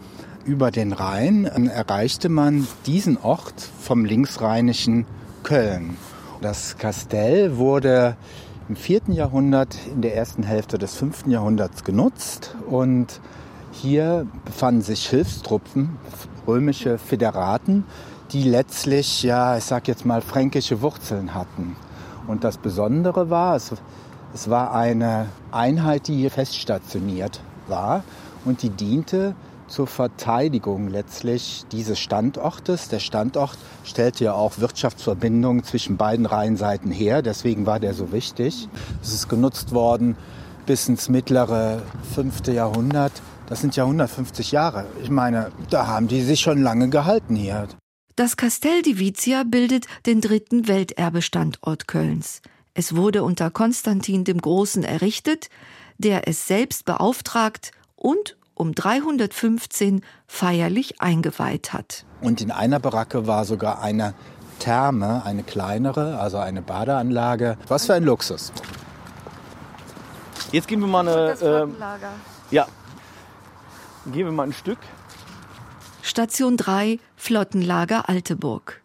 über den Rhein erreichte man diesen Ort vom linksrheinischen Köln. Das Kastell wurde im vierten Jahrhundert, in der ersten Hälfte des fünften Jahrhunderts genutzt und hier befanden sich Hilfstruppen, römische Föderaten, die letztlich, ja, ich sag jetzt mal, fränkische Wurzeln hatten. Und das Besondere war, es, es war eine Einheit, die hier feststationiert war und die diente zur Verteidigung letztlich dieses Standortes. Der Standort stellte ja auch Wirtschaftsverbindungen zwischen beiden Rheinseiten her, deswegen war der so wichtig. Es ist genutzt worden bis ins mittlere fünfte Jahrhundert. Das sind ja 150 Jahre. Ich meine, da haben die sich schon lange gehalten hier. Das Castel Divizia bildet den dritten Welterbestandort Kölns. Es wurde unter Konstantin dem Großen errichtet, der es selbst beauftragt und um 315 feierlich eingeweiht hat. Und in einer Baracke war sogar eine Therme, eine kleinere, also eine Badeanlage. Was für ein Luxus. Jetzt gehen wir mal eine. Das. Äh, ja. Gehen wir mal ein Stück. Station 3 Flottenlager Alteburg.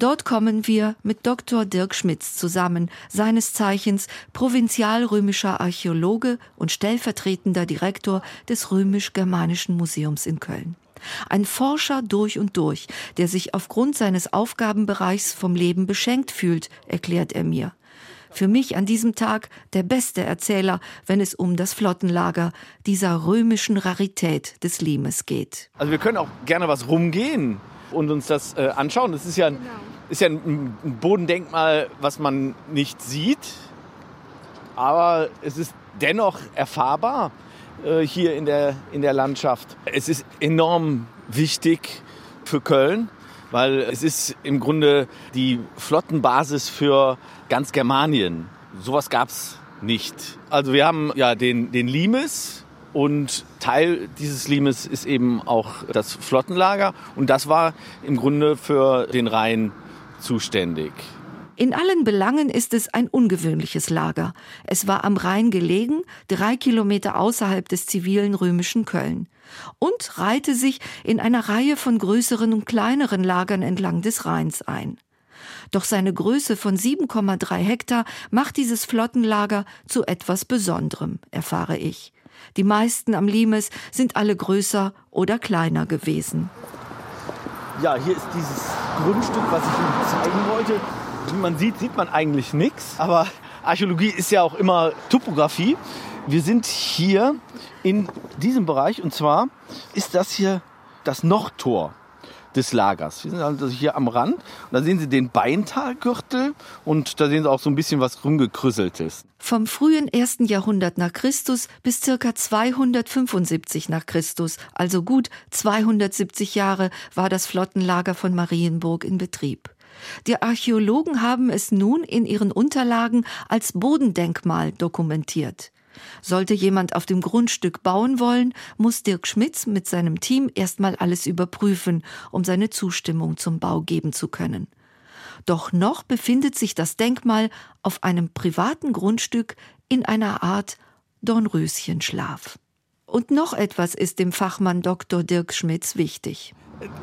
Dort kommen wir mit Dr. Dirk Schmitz zusammen, seines Zeichens provinzialrömischer Archäologe und stellvertretender Direktor des Römisch-Germanischen Museums in Köln. Ein Forscher durch und durch, der sich aufgrund seines Aufgabenbereichs vom Leben beschenkt fühlt, erklärt er mir. Für mich an diesem Tag der beste Erzähler, wenn es um das Flottenlager dieser römischen Rarität des Limes geht. Also wir können auch gerne was rumgehen und uns das äh, anschauen. Das ist ja, ein, ist ja ein, ein Bodendenkmal, was man nicht sieht, aber es ist dennoch erfahrbar äh, hier in der, in der Landschaft. Es ist enorm wichtig für Köln, weil es ist im Grunde die Flottenbasis für ganz Germanien. Sowas gab es nicht. Also wir haben ja den, den Limes, und Teil dieses Limes ist eben auch das Flottenlager. Und das war im Grunde für den Rhein zuständig. In allen Belangen ist es ein ungewöhnliches Lager. Es war am Rhein gelegen, drei Kilometer außerhalb des zivilen römischen Köln und reihte sich in einer Reihe von größeren und kleineren Lagern entlang des Rheins ein. Doch seine Größe von 7,3 Hektar macht dieses Flottenlager zu etwas Besonderem, erfahre ich. Die meisten am Limes sind alle größer oder kleiner gewesen. Ja, hier ist dieses Grundstück, was ich Ihnen zeigen wollte. Wie man sieht, sieht man eigentlich nichts. Aber Archäologie ist ja auch immer Topografie. Wir sind hier in diesem Bereich und zwar ist das hier das Nordtor des Lagers. Wir sind also hier am Rand und da sehen Sie den Beintalgürtel und da sehen Sie auch so ein bisschen was rumgekrüsseltes. Vom frühen ersten Jahrhundert nach Christus bis circa 275 nach Christus, also gut 270 Jahre, war das Flottenlager von Marienburg in Betrieb. Die Archäologen haben es nun in ihren Unterlagen als Bodendenkmal dokumentiert. Sollte jemand auf dem Grundstück bauen wollen, muss Dirk Schmitz mit seinem Team erstmal alles überprüfen, um seine Zustimmung zum Bau geben zu können. Doch noch befindet sich das Denkmal auf einem privaten Grundstück in einer Art Dornröschenschlaf. Und noch etwas ist dem Fachmann Dr. Dirk Schmitz wichtig.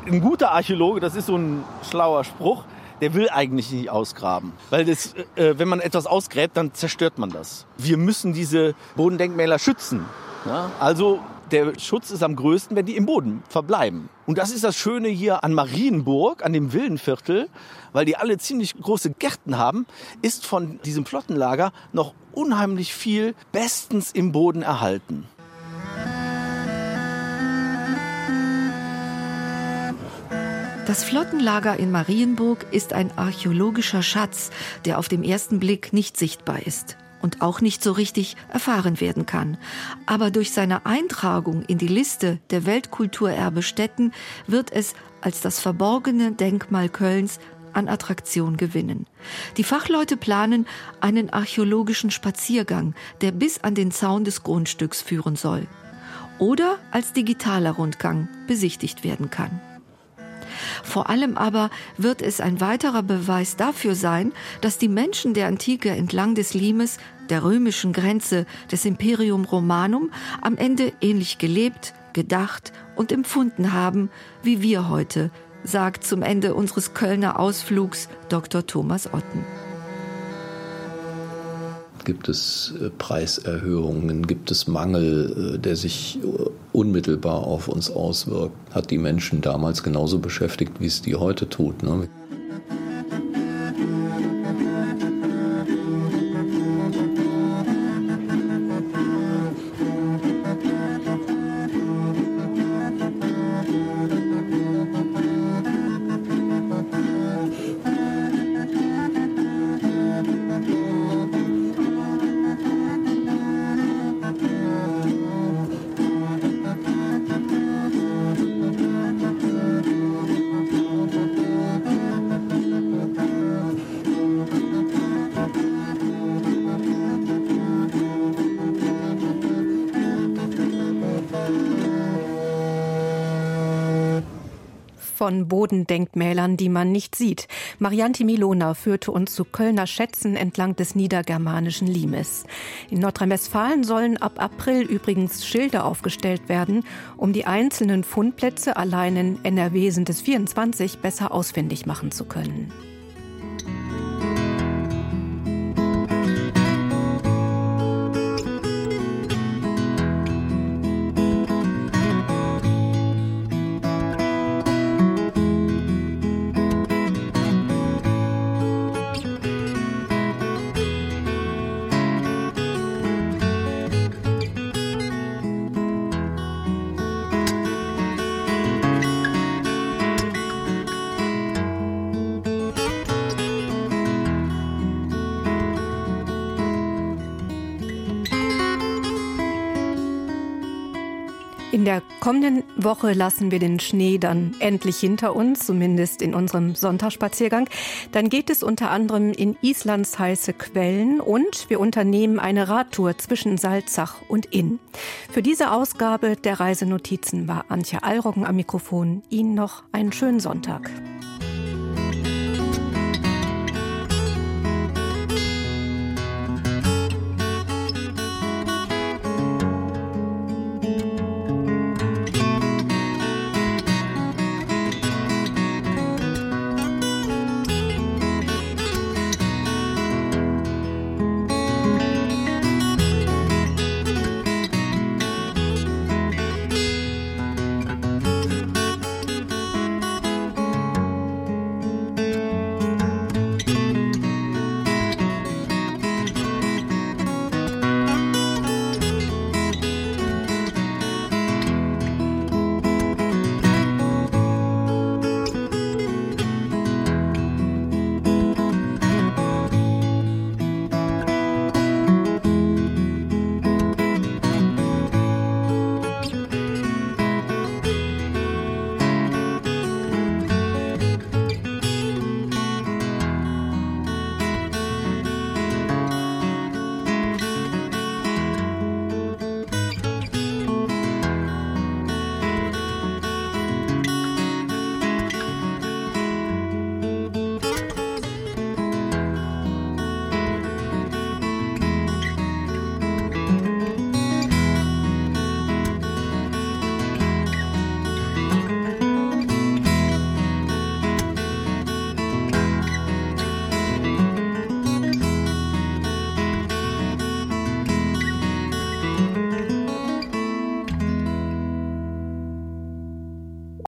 Ein guter Archäologe, das ist so ein schlauer Spruch, der will eigentlich nicht ausgraben. Weil das, äh, wenn man etwas ausgräbt, dann zerstört man das. Wir müssen diese Bodendenkmäler schützen. Ja? Also der Schutz ist am größten, wenn die im Boden verbleiben. Und das ist das Schöne hier an Marienburg, an dem Villenviertel, weil die alle ziemlich große Gärten haben, ist von diesem Flottenlager noch unheimlich viel bestens im Boden erhalten. Das Flottenlager in Marienburg ist ein archäologischer Schatz, der auf dem ersten Blick nicht sichtbar ist und auch nicht so richtig erfahren werden kann. Aber durch seine Eintragung in die Liste der Weltkulturerbestätten wird es als das verborgene Denkmal Kölns an Attraktion gewinnen. Die Fachleute planen einen archäologischen Spaziergang, der bis an den Zaun des Grundstücks führen soll oder als digitaler Rundgang besichtigt werden kann. Vor allem aber wird es ein weiterer Beweis dafür sein, dass die Menschen der Antike entlang des Limes, der römischen Grenze des Imperium Romanum, am Ende ähnlich gelebt, gedacht und empfunden haben wie wir heute, sagt zum Ende unseres Kölner Ausflugs Dr. Thomas Otten. Gibt es äh, Preiserhöhungen? Gibt es Mangel, äh, der sich äh, unmittelbar auf uns auswirkt? Hat die Menschen damals genauso beschäftigt, wie es die heute tut? Ne? Bodendenkmälern, die man nicht sieht. Marianti Milona führte uns zu Kölner Schätzen entlang des niedergermanischen Limes. In Nordrhein-Westfalen sollen ab April übrigens Schilder aufgestellt werden, um die einzelnen Fundplätze allein in NRW sind es 24 besser ausfindig machen zu können. In der kommenden Woche lassen wir den Schnee dann endlich hinter uns, zumindest in unserem Sonntagsspaziergang. Dann geht es unter anderem in Islands heiße Quellen und wir unternehmen eine Radtour zwischen Salzach und Inn. Für diese Ausgabe der Reisenotizen war Antje Allroggen am Mikrofon. Ihnen noch einen schönen Sonntag.